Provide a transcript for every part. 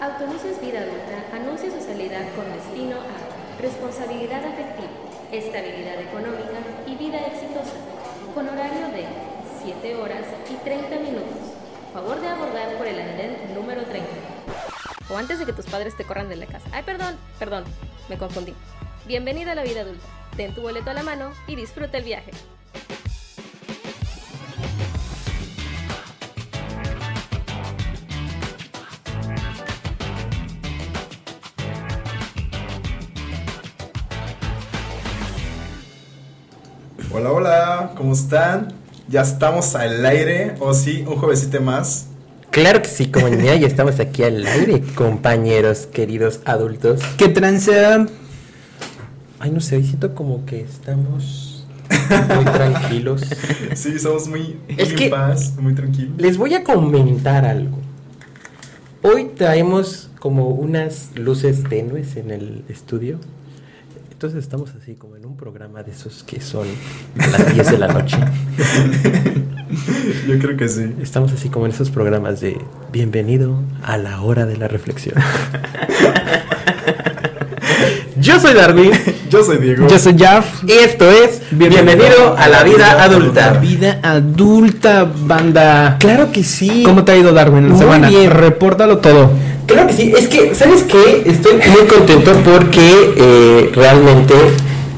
Autobuses Vida Adulta anuncia su salida con destino a responsabilidad afectiva, estabilidad económica y vida exitosa, con horario de 7 horas y 30 minutos. Favor de abordar por el andén número 30. O antes de que tus padres te corran de la casa. Ay, perdón, perdón, me confundí. Bienvenida a la vida adulta. Ten tu boleto a la mano y disfruta el viaje. Hola, hola, ¿cómo están? Ya estamos al aire, o sí, un juevesito más. Claro que sí, comunidad, ya estamos aquí al aire, compañeros, queridos adultos. ¿Qué transean? Ay, no sé, hoy siento como que estamos muy tranquilos. Sí, somos muy, muy Es en que- paz, muy tranquilos. Les voy a comentar algo. Hoy traemos como unas luces tenues en el estudio. Entonces estamos así como en un programa de esos que son a las 10 de la noche. Yo creo que sí. Estamos así como en esos programas de bienvenido a la hora de la reflexión. Yo soy Darwin. Yo soy Diego. Yo soy Jaff. Y esto es Bienvenido a la vida adulta. Vida adulta, banda. Claro que sí. ¿Cómo te ha ido Darwin en la Muy semana? bien. Repórtalo todo. Claro que sí. Es que, ¿sabes qué? Estoy muy contento porque eh, realmente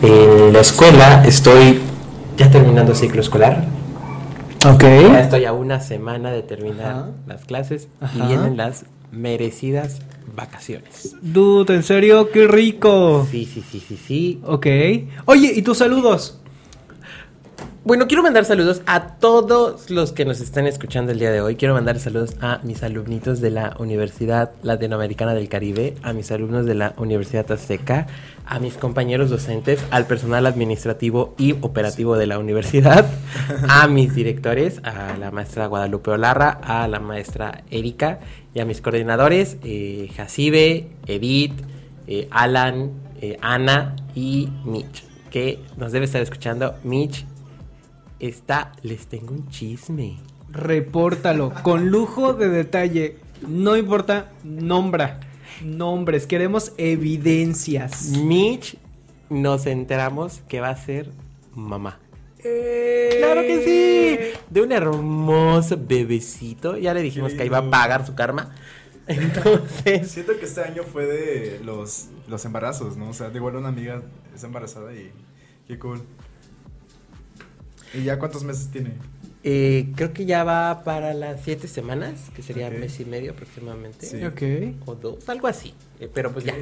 en la escuela estoy ya terminando ciclo escolar. Ok. Ya estoy a una semana de terminar Ajá. las clases Ajá. y vienen las merecidas vacaciones. Dude, en serio, qué rico. Sí, sí, sí, sí, sí. Ok. Oye, ¿y tus saludos? Bueno, quiero mandar saludos a todos los que nos están escuchando el día de hoy. Quiero mandar saludos a mis alumnitos de la Universidad Latinoamericana del Caribe, a mis alumnos de la Universidad Azteca, a mis compañeros docentes, al personal administrativo y operativo de la universidad, a mis directores, a la maestra Guadalupe Olarra, a la maestra Erika y a mis coordinadores, eh, Jacibe, Edith, eh, Alan, eh, Ana y Mitch, que nos debe estar escuchando. Mitch, está, les tengo un chisme. Repórtalo con lujo de detalle. No importa, nombra. Nombres, queremos evidencias. Mitch, nos enteramos que va a ser mamá. Eh. Claro que sí. De un hermoso bebecito. Ya le dijimos que iba a pagar su karma. Entonces, Siento que este año fue de los, los embarazos, ¿no? O sea, de igual una amiga está embarazada y qué cool. ¿Y ya cuántos meses tiene? eh, creo que ya va para las siete semanas, que sería mes y medio aproximadamente. Sí. Ok. O dos, algo así. Eh, pero pues ya.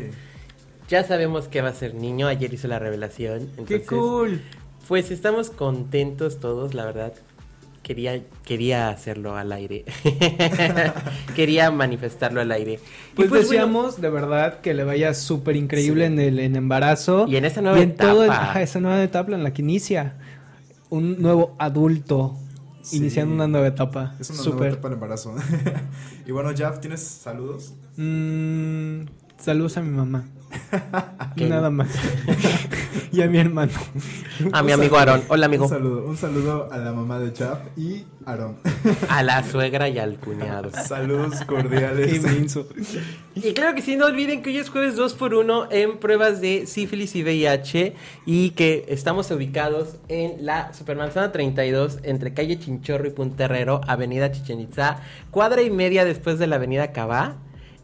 Ya sabemos que va a ser niño. Ayer hizo la revelación. Qué cool. Pues estamos contentos todos, la verdad. Quería, quería hacerlo al aire. quería manifestarlo al aire. Y Pues, bueno, deseamos de verdad que le vaya súper increíble Sí. en el en embarazo. Y en esa nueva en todo el- etapa. esa nueva etapa en la que inicia. Un nuevo adulto. Sí. Iniciando una nueva etapa. Es una nueva Súper. etapa del embarazo. y bueno, Jeff, ¿tienes saludos? Mm, saludos a mi mamá. Nada más. y a mi hermano. a mi amigo Aarón. Hola, amigo. Un saludo, un saludo a la mamá de Jeff y Aaron. A la suegra y al cuñado. Saludos cordiales. Y claro que sí, no olviden que hoy es jueves 2 por 1 en pruebas de sífilis y VIH y que estamos ubicados en la Supermanzana 32 entre calle Chinchorro y Punterrero, avenida Chichen Itza, cuadra y media después de la avenida Cabá,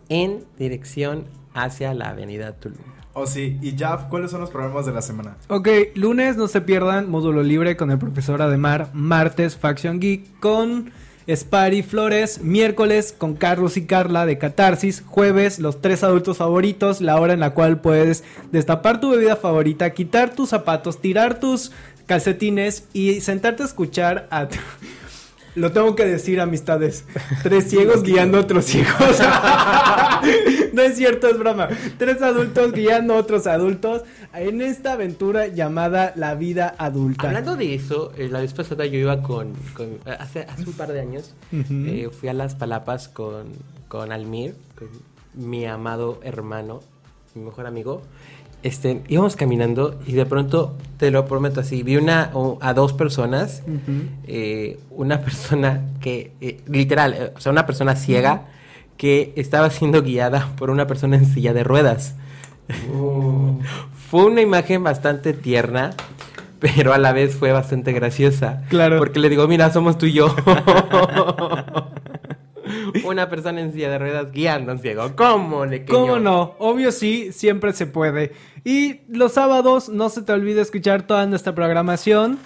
en dirección hacia la avenida Tulum. Oh, sí. Y Jeff, ¿cuáles son los programas de la semana? Ok, lunes no se pierdan módulo libre con el profesor Ademar. Martes, Faction Geek con Spari Flores. Miércoles con Carlos y Carla de Catarsis. Jueves, los tres adultos favoritos. La hora en la cual puedes destapar tu bebida favorita, quitar tus zapatos, tirar tus calcetines y sentarte a escuchar a. Lo tengo que decir, amistades. Tres ciegos guiando a otros ciegos. no es cierto, es broma. Tres adultos guiando a otros adultos en esta aventura llamada La Vida Adulta. Hablando de eso, eh, la vez pasada yo iba con, con- hace, hace un par de años, eh, fui a Las Palapas con, con Almir, con mi amado hermano, mi mejor amigo. Este, íbamos caminando y de pronto, te lo prometo así, vi una, o- a dos personas, eh, una persona que, eh, literal, eh, o sea, una persona ciega que estaba siendo guiada por una persona en silla de ruedas. Oh. Fue una imagen bastante tierna, pero a la vez fue bastante graciosa. Claro. Porque le digo, mira, somos tú y yo. una persona en silla de ruedas guiando a un ciego. ¿Cómo le ¿Cómo no? Obvio sí, siempre se puede. Y los sábados no se te olvide escuchar toda nuestra programación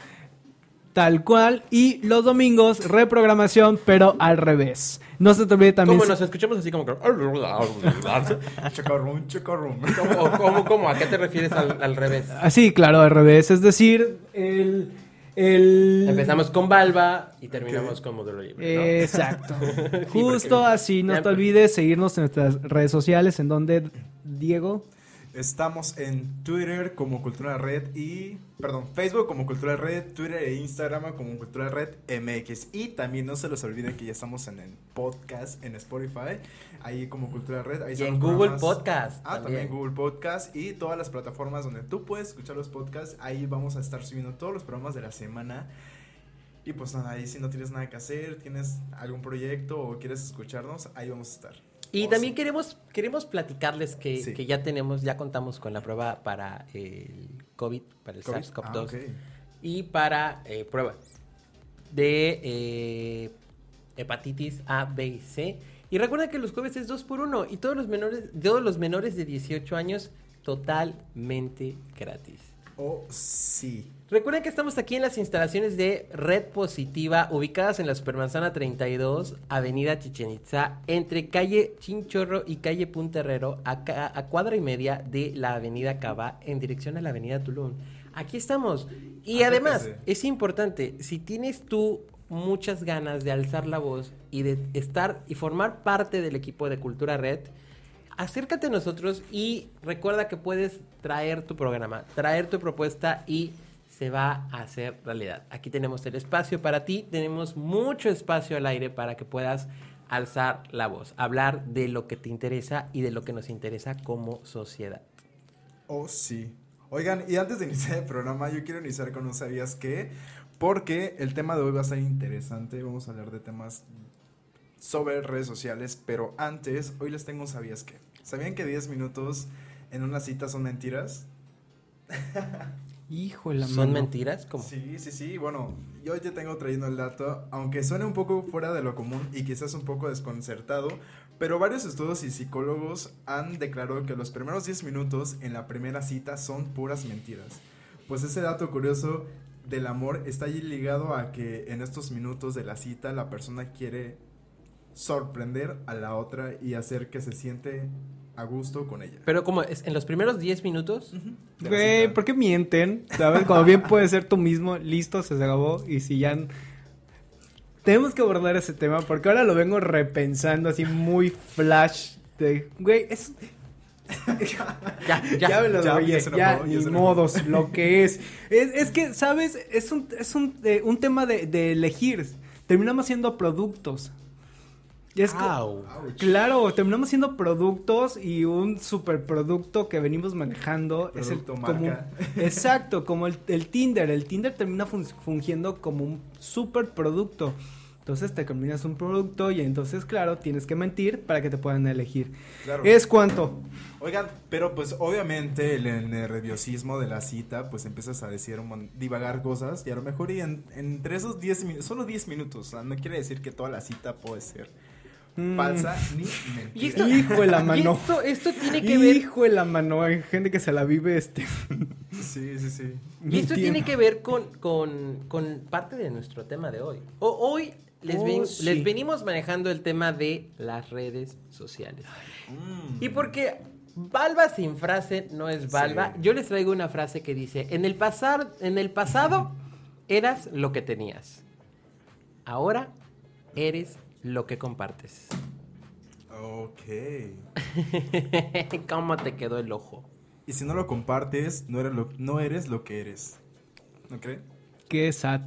tal cual y los domingos reprogramación pero al revés. No se te olvide también ¿Cómo nos escuchamos así como que... Chocarrón, chocarrón. ¿Cómo, cómo, cómo? ¿A qué te refieres al, al revés? Así, claro, al revés, es decir, el el Empezamos con Balba y terminamos con Modelo Libre. ¿no? Exacto. Sí, Justo porque- así, no Ya, te olvides seguirnos en nuestras redes sociales en donde Diego Estamos en Twitter como Cultura Red y, perdón, Facebook como Cultura Red, Twitter e Instagram como Cultura Red MX. Y también no se les olvide que ya estamos en el podcast, en Spotify, ahí como Cultura Red. Ahí Y en Google programas. Podcast. Ah, también Google Podcast y todas las plataformas donde tú puedes escuchar los podcasts. Ahí vamos a estar subiendo todos los programas de la semana. Y pues nada, ahí si no tienes nada que hacer, tienes algún proyecto o quieres escucharnos, ahí vamos a estar. Y también queremos, queremos platicarles que, Sí. que ya tenemos, ya contamos con la prueba para el COVID, para el COVID. SARS-CoV-2 Ah, ok. y para eh, pruebas de eh, hepatitis A, B y C. Y recuerda que los jueves es 2 por 1 y todos los menores, todos los menores de 18 años totalmente gratis. Oh, sí. Recuerden que estamos aquí en las instalaciones de Red Positiva, ubicadas en la Supermanzana 32, Avenida Chichen Itza, entre calle Chinchorro y calle Punta Herrero, a, a cuadra y media de la Avenida Cava, en dirección a la Avenida Tulum. Aquí estamos. Y además, es importante, si tienes tú muchas ganas de alzar la voz y de estar y formar parte del equipo de Cultura Red, acércate a nosotros y recuerda que puedes traer tu programa, traer tu propuesta y se va a hacer realidad. Aquí tenemos el espacio para ti, tenemos mucho espacio al aire para que puedas alzar la voz, hablar de lo que te interesa y de lo que nos interesa como sociedad. Oh, sí. Oigan, y antes de iniciar el programa, yo quiero iniciar con un sabías qué, porque el tema de hoy va a ser interesante. Vamos a hablar de temas sobre redes sociales, pero antes, hoy les tengo un sabías qué. ¿Sabían que 10 minutos en una cita son mentiras? La ¿Son mano. mentiras? ¿Cómo? Sí, sí, sí. Bueno, yo ya tengo trayendo el dato, aunque suene un poco fuera de lo común y quizás un poco desconcertado, pero varios estudios y psicólogos han declarado que los primeros 10 minutos en la primera cita son puras mentiras. Pues ese dato curioso del amor está allí ligado a que en estos minutos de la cita la persona quiere sorprender a la otra y hacer que se siente a gusto con ella. Pero como es en los primeros 10 minutos, Güey. ¿por qué mienten? ¿Sabes? Cuando bien puedes ser tú mismo, listo, se acabó. Y si ya. Tenemos que abordar ese tema porque ahora lo vengo repensando así muy flash. De, güey, es. Ya, ya. Ya, me lo ya, doy, ya ya, ni modos, lo que es. es. es que, ¿sabes? Es un, es un, eh, un tema de, de elegir. Terminamos siendo productos. Es que-. Claro, terminamos siendo productos y un superproducto que venimos manejando es el Producto como marca. exacto, como el, el Tinder, el Tinder termina fun- fungiendo como un superproducto. Entonces te combinas un producto y entonces claro, tienes que mentir para que te puedan elegir. Claro. ¿Es cuánto? Oigan, pero pues obviamente el, el nerviosismo de la cita, pues empiezas a decir, un divagar cosas y a lo mejor y en, entre esos 10 minutos, solo 10 minutos, o sea, no quiere decir que toda la cita puede ser Mm. falsa ni Y esto, mentira. Hijo de la y mano. esto, esto tiene que ver Hijo de la mano, hay gente que se la vive este. Sí, sí, sí. Y esto tiene que ver con, con, con parte de nuestro tema de hoy. O- hoy les, Oh, ven- sí. les venimos manejando el tema de las redes sociales. Mm. Y porque Balba sin frase no es Balba, Sí. yo les traigo una frase que dice, en el, pasar, en el pasado eras lo que tenías. Ahora eres lo que compartes. Ok. ¿Cómo te quedó el ojo? Y si no lo compartes, no eres lo, no eres lo que eres. ¿No creen? Qué sad.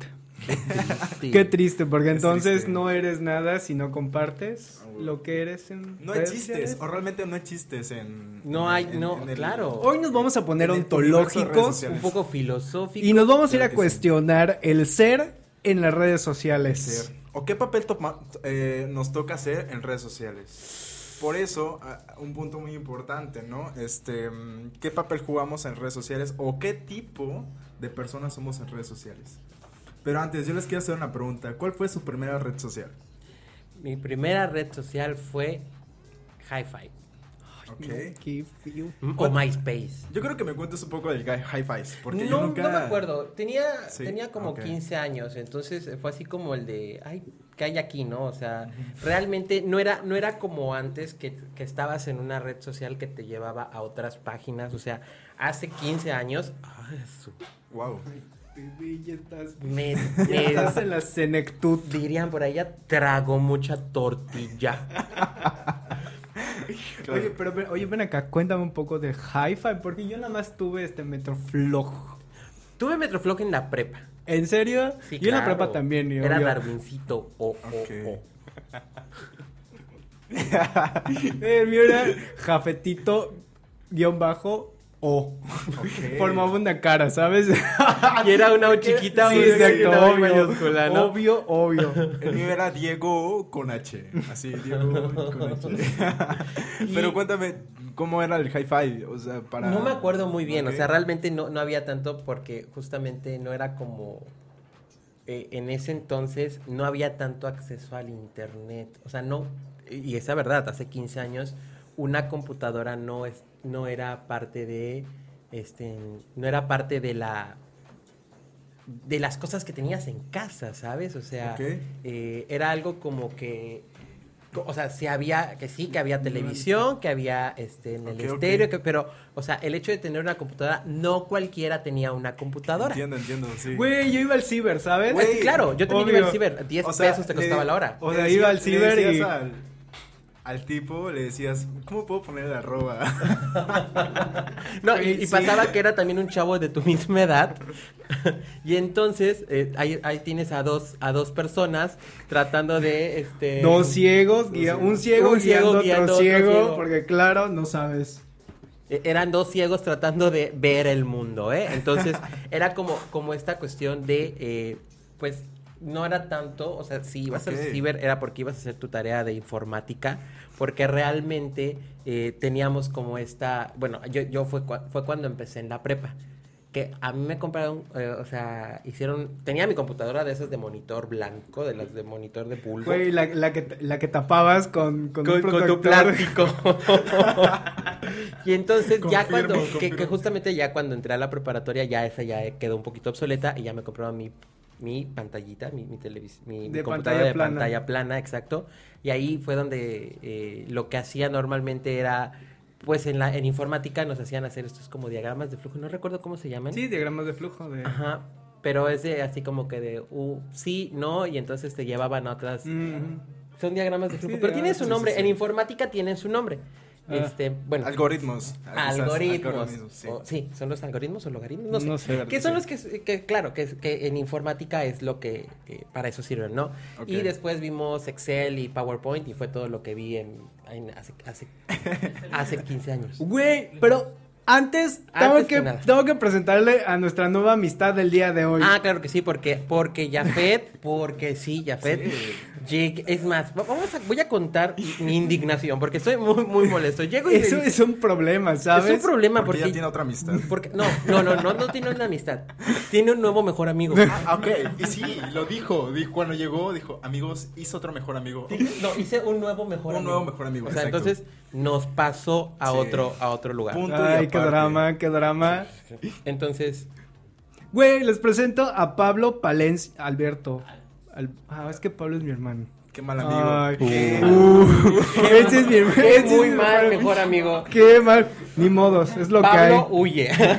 Qué triste, porque Es entonces triste. no eres nada si no compartes Ah, lo que eres en No existes, sociales. o realmente no existes en... No hay, en- no, en el- claro. Hoy nos vamos a poner ontológicos. Un poco filosófico. y nos vamos a ir a sí. cuestionar el ser en las redes sociales. ser. ¿O qué papel toma- eh, nos toca hacer en redes sociales? por eso, un punto muy importante, ¿no? Este, mm, ¿qué papel jugamos en redes sociales o qué tipo de personas somos en redes sociales? Pero antes, yo les quiero hacer una pregunta. ¿Cuál fue su primera red social? Mi primera red social fue Hi-Fi Ok. Qué feo. o MySpace. Yo creo que me cuentes un poco del guy Hi-Fi, porque no, yo nunca... no me acuerdo. Tenía, Sí, tenía como ok. 15 años, entonces fue así como el de, ay, ¿qué hay aquí, no? O sea, realmente no era, no era como antes que, que estabas en una red social que te llevaba a otras páginas. O sea, hace 15 años, ay, su- Wow. Bebé, ya estás, me, ya me- estás en la senectud. dirían por allá, trago mucha tortilla. Oye, pero oye, ven acá, cuéntame un poco de Hi-Fi, porque yo nada más tuve este Metroflog. Tuve Metroflog en la prepa. ¿En serio? Sí, yo en la claro. prepa también. Era Darwincito. O, o, Ok. o. El mío era Jafetito guion bajo O. Ok. Formaba una cara, ¿sabes? Y era una chiquita, sí, exacto, obvio, mayúscula, ¿no? obvio, obvio. El mío era Diego con H. Así, Diego con H. Pero cuéntame, ¿cómo era el hi-fi? O sea, para... No me acuerdo muy bien, o sea, realmente no, no había tanto porque justamente no era como... eh, en ese entonces no había tanto acceso al internet, o sea, no, y esa verdad, hace 15 años una computadora no, es, no era parte de, este, no era parte de la... de las cosas que tenías en casa, ¿sabes? O sea, Ok. eh, era algo como que... O sea, sí había, que sí, que había televisión, que había este en el Ok, ok. estéreo, que, pero, o sea, el hecho de tener una computadora, no cualquiera tenía una computadora. Entiendo, entiendo, sí. Güey, yo iba al ciber, ¿sabes? Es que, claro, yo también iba Obvio. al ciber, 10 O sea, pesos te le- costaba la hora. O sea, iba al le ciber y- Al, al tipo le decías, ¿cómo puedo poner el arroba? No, y, pasaba que era también un chavo de tu misma edad. y entonces, eh, ahí, ahí tienes a dos, a dos personas tratando de, este... Dos ciegos, guía- un ciego Un ciego guiando, guiando otro otro ciego, ciego. porque claro, no sabes. Eh, Eran dos ciegos tratando de ver el mundo, ¿eh? Entonces, era como, como esta cuestión de, eh, pues, no era tanto, o sea, si ibas Ok. al ciber era porque ibas a hacer tu tarea de informática, porque realmente eh, teníamos como esta, bueno, yo, yo fue, cua- fue cuando empecé en la prepa, que a mí me compraron, eh, o sea, hicieron, tenía mi computadora de esas de monitor blanco, de las de monitor de bulbo. Güey, la, la que, la que tapabas con, con, con, un con tu plástico. y entonces ya cuando, que, que justamente ya cuando entré a la preparatoria, ya esa ya quedó un poquito obsoleta y ya me compraron mi, mi pantallita, mi, mi, televis- mi, mi De computadora pantalla de plana. pantalla plana, exacto. Y ahí fue donde eh, lo que hacía normalmente era, pues en la en informática nos hacían hacer estos como diagramas de flujo, no recuerdo cómo se llaman. Sí, diagramas de flujo. De... Ajá. Pero es de así como que de uh, sí, no, y entonces te llevaban a otras Mm. son diagramas de Sí, flujo, pero tienen diagramas, su nombre. sí, sí. En informática tienen su nombre. Ah. Este, bueno, Algoritmos. Quizás, algoritmos. algoritmos, Sí. son los algoritmos o logaritmos, no sé. No sé, que sí. son los que, que, claro, que, que en informática es lo que, que para eso sirven, ¿no? Y después vimos Excel y PowerPoint y fue todo lo que vi en, en hace, hace, hace 15 años. Güey, pero antes, tengo, Antes que, tengo que presentarle a nuestra nueva amistad del día de hoy. Ah, claro que sí, porque, porque Jafet, porque sí, Jafet. lleg- es más, va- vamos a, voy a contar mi indignación, porque estoy muy, muy molesto. Llego y Eso es un problema, ¿sabes? Es un problema Porque porque, ya tiene otra amistad. porque no, no, no, no, no tiene una amistad. Tiene un nuevo mejor amigo. Ah, ok, y sí, lo dijo, dijo. Cuando llegó, dijo, amigos, hizo otro mejor amigo. No, hice un nuevo mejor Un amigo. nuevo mejor amigo, O sea, exacto. entonces nos pasó a Sí. otro a otro lugar. Punto. y Ay, qué drama, qué drama. Entonces, Güey, les presento a Pablo Palencia Alberto. Al- Ah, es que Pablo es mi hermano. Qué mal amigo. Ay, Qué- Uh, ese es mi hermano. qué muy mi mal mejor amigo. Qué mal. Ni modos, es lo Pablo que huye. hay.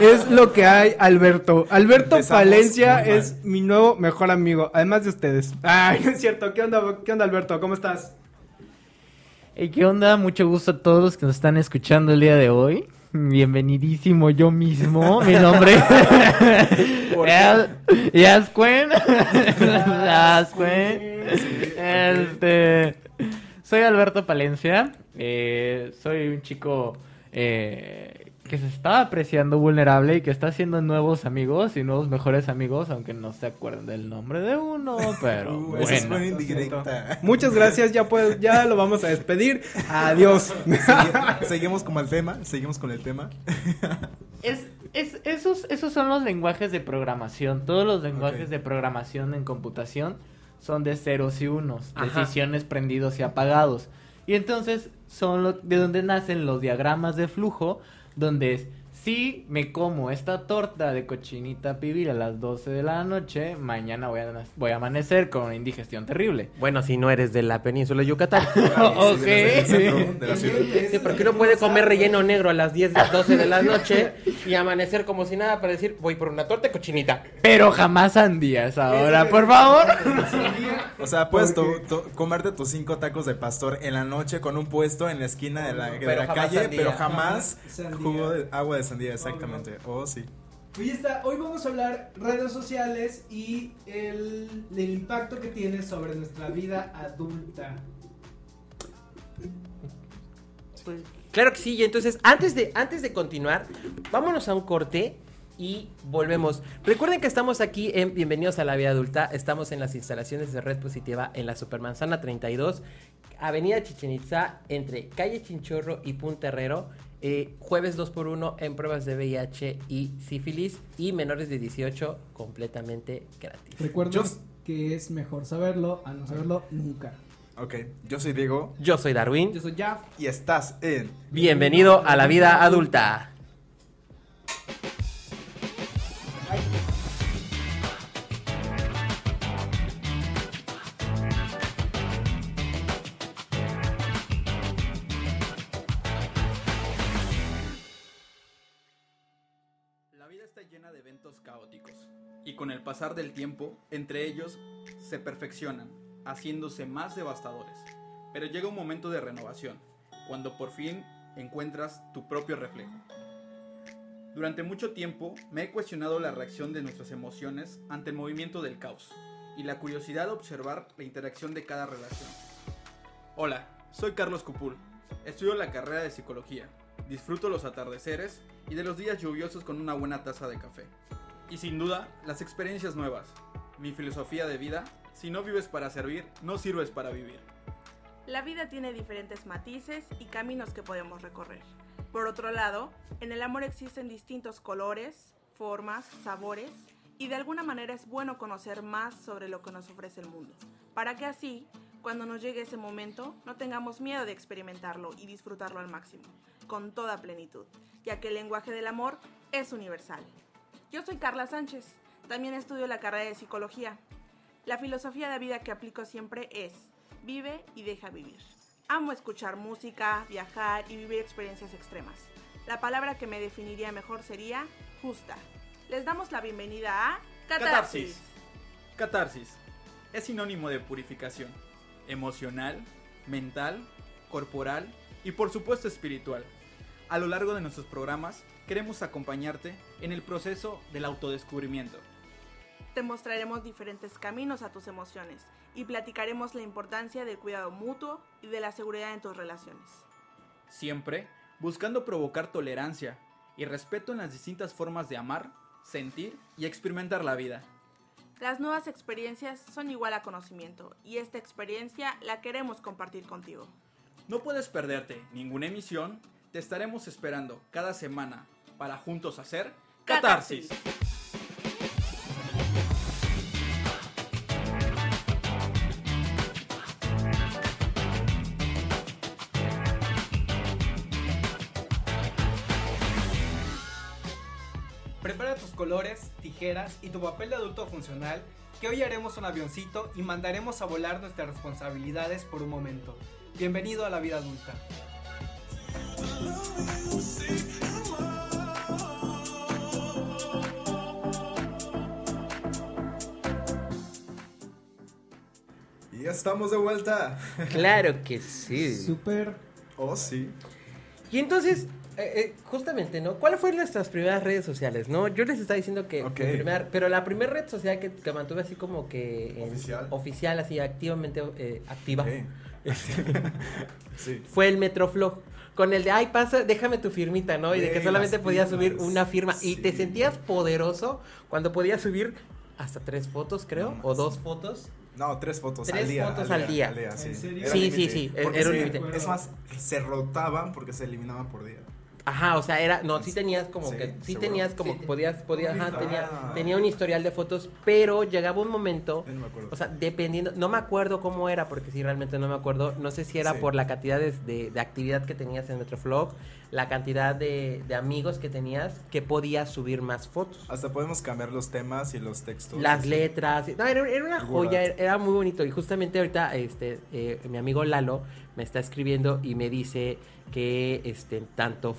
Es lo que hay, Alberto. Alberto Empezamos Palencia es mi nuevo mejor amigo, además de ustedes. Ay, no es cierto. ¿Qué onda, qué onda Alberto? ¿Cómo estás? Hey, ¿Qué onda? Mucho gusto a todos los que nos están escuchando el día de hoy. Bienvenidísimo yo mismo. Mi nombre es Yascuen. Yascuen. Este, soy Alberto Palencia. Eh, soy un chico eh, que se está apreciando vulnerable y que está haciendo nuevos amigos y nuevos mejores amigos, aunque no se acuerden del nombre de uno, pero Uh, es bueno. buena indirecta. Muchas gracias, ya pues, ya lo vamos a despedir. Adiós. Segui- seguimos con el tema, seguimos con el tema. Es, es- esos, esos son los lenguajes de programación. Todos los lenguajes Ok. de programación en computación son de ceros y unos, Ajá. decisiones prendidos y apagados. Y entonces son lo- de donde nacen los diagramas de flujo, donde es, si me como esta torta de cochinita pibil a las 12 de la noche, mañana voy a, voy a amanecer con una indigestión terrible. Bueno, si no eres de la península de Yucatán. Ok. Sí, porque uno puede comer relleno negro a las 10, 12 de la noche y amanecer como si nada para decir, voy por una torta de cochinita. Pero jamás sandías ahora, por favor. O sea, puedes comerte tus cinco tacos de pastor en la noche con un puesto en la esquina de la, de calle, sandía. pero jamás jugo de agua de sandía, exactamente. Oh, sí. Hoy, está, hoy vamos a hablar redes sociales y el, el impacto que tiene sobre nuestra vida adulta. Claro que sí, y entonces antes de, antes de continuar, vámonos a un corte y volvemos. Recuerden que estamos aquí en Bienvenidos a la Vida Adulta, estamos en las instalaciones de Red Positiva en la Supermanzana 32, Avenida Chichen Itza, entre Calle Chinchorro y Punta Herrero, eh, jueves 2x1 en pruebas de VIH y sífilis y menores de 18 completamente gratis. Recuerden Yo- que es mejor saberlo a no saberlo nunca. Ok, yo soy Diego Yo soy Darwin, Yo soy Jaf. y estás en bienvenido a la vida adulta. La con el pasar del tiempo, entre ellos se perfeccionan, haciéndose más devastadores. Pero llega un momento de renovación, cuando por fin encuentras tu propio reflejo. Durante mucho tiempo me he cuestionado la reacción de nuestras emociones ante el movimiento del caos y la curiosidad de observar la interacción de cada relación. Hola, soy Carlos Cupul. Estudio la carrera de psicología. Disfruto los atardeceres y de los días lluviosos con una buena taza de café. Y sin duda, las experiencias nuevas. Mi filosofía de vida, si no vives para servir, no sirves para vivir. La vida tiene diferentes matices y caminos que podemos recorrer. Por otro lado, en el amor existen distintos colores, formas, sabores, y de alguna manera es bueno conocer más sobre lo que nos ofrece el mundo, para que así, cuando nos llegue ese momento, no tengamos miedo de experimentarlo y disfrutarlo al máximo, con toda plenitud, ya que el lenguaje del amor es universal. Yo soy Carla Sánchez, también estudio la carrera de psicología. La filosofía de vida que aplico siempre es vive y deja vivir. Amo escuchar música, viajar y vivir experiencias extremas. La palabra que me definiría mejor sería justa. Les damos la bienvenida a Catarsis. Catarsis es sinónimo de purificación, emocional, mental, corporal y por supuesto espiritual. A lo largo de nuestros programas queremos acompañarte en el proceso del autodescubrimiento. Te mostraremos diferentes caminos a tus emociones y platicaremos la importancia del cuidado mutuo y de la seguridad en tus relaciones. Siempre buscando provocar tolerancia y respeto en las distintas formas de amar, sentir y experimentar la vida. Las nuevas experiencias son igual a conocimiento y esta experiencia la queremos compartir contigo. No puedes perderte ninguna emisión, te estaremos esperando cada semana para juntos hacer Catarsis. Prepara tus colores, tijeras y tu papel de adulto funcional, que hoy haremos un avioncito y mandaremos a volar nuestras responsabilidades por un momento. Bienvenido a la vida adulta. Y ya estamos de vuelta. Claro que sí. Súper. Oh, sí. Y entonces, eh, eh, justamente, ¿no? ¿Cuáles fueron nuestras primeras redes sociales, no? Yo les estaba diciendo que Ok. mi primer- pero la primera red social que, que mantuve así como que en- Oficial. oficial, así activamente eh, activa, Ok. sí. fue el Metroflog. con el de, ay, pasa, déjame tu firmita, ¿no? Y de que solamente podías subir una firma. Y te sentías poderoso cuando podías subir hasta tres fotos, creo, No o dos fotos. No, tres fotos Tres al día. fotos al día. sí. ¿En serio? Era Sí, sí, sí, Porque era un se- límite. Es más, se rotaban porque se eliminaban por día. Ajá, o sea, era, no, sí tenías como Sí, que, sí seguro. tenías como, Sí, podías, podías, ajá, tenía, Ah. tenía un historial de fotos, pero llegaba un momento, no me acuerdo. o sea, dependiendo, no me acuerdo cómo era, porque sí, realmente no me acuerdo, no sé si era Sí. por la cantidad de, de- de actividad que tenías en Metroflog, la cantidad de, de amigos que tenías, que podías subir más fotos. Hasta podemos cambiar los temas y los textos. Las letras, no, era, era una joya, era, era muy bonito. Y justamente ahorita, este, eh, mi amigo Lalo me está escribiendo y me dice que este, tanto,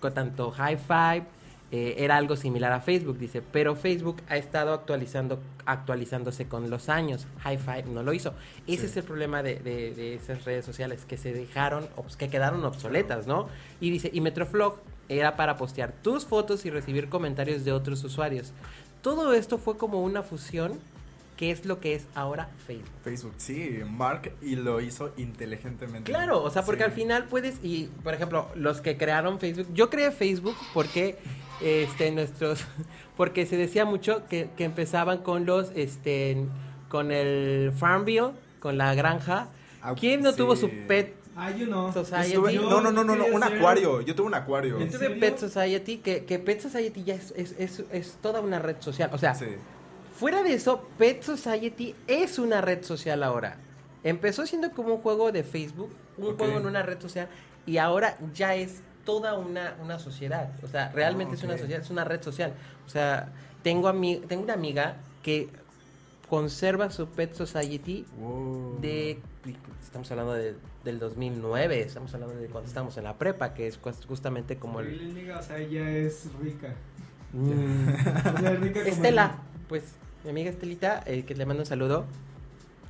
co- tanto High Five eh, era algo similar a Facebook, dice, pero Facebook ha estado actualizando, actualizándose con los años. High Five no lo hizo. Ese Sí. es el problema de, de- de esas redes sociales, que se dejaron, obs- que quedaron obsoletas, ¿no? Y dice, y Metroflog era para postear tus fotos y recibir comentarios de otros usuarios. Todo esto fue como una fusión, que es lo que es ahora Facebook. Facebook, sí, Mark y lo hizo inteligentemente. Claro, o sea, porque Sí. al final puedes, y por ejemplo, los que crearon Facebook, yo creé Facebook porque este nuestros, porque se decía mucho que, que empezaban con los, este, con el Farmville, con la granja. Ah, ¿Quién no sí. tuvo su pet Ah, yo no. Society? Yo no, no, no, no, no, un acuario. Yo tuve un acuario. Yo ¿En tuve? Pet Society, que, que Pet Society ya es, es, es, es toda una red social. O sea, Sí. Fuera de eso, Pet Society es una red social ahora. Empezó siendo como un juego de Facebook, un juego en una red social, y ahora ya es toda una, una sociedad. O sea, realmente es una sociedad, es una red social. O sea, tengo, ami- tengo una amiga que conserva su Pet Society Wow. de... Estamos hablando de- del 2009, estamos hablando de cuando estábamos en la prepa, que es justamente como el... O sea, ella es rica. Mm. O sea, rica como Estela, pues mi amiga Estelita, eh, que le mando un saludo.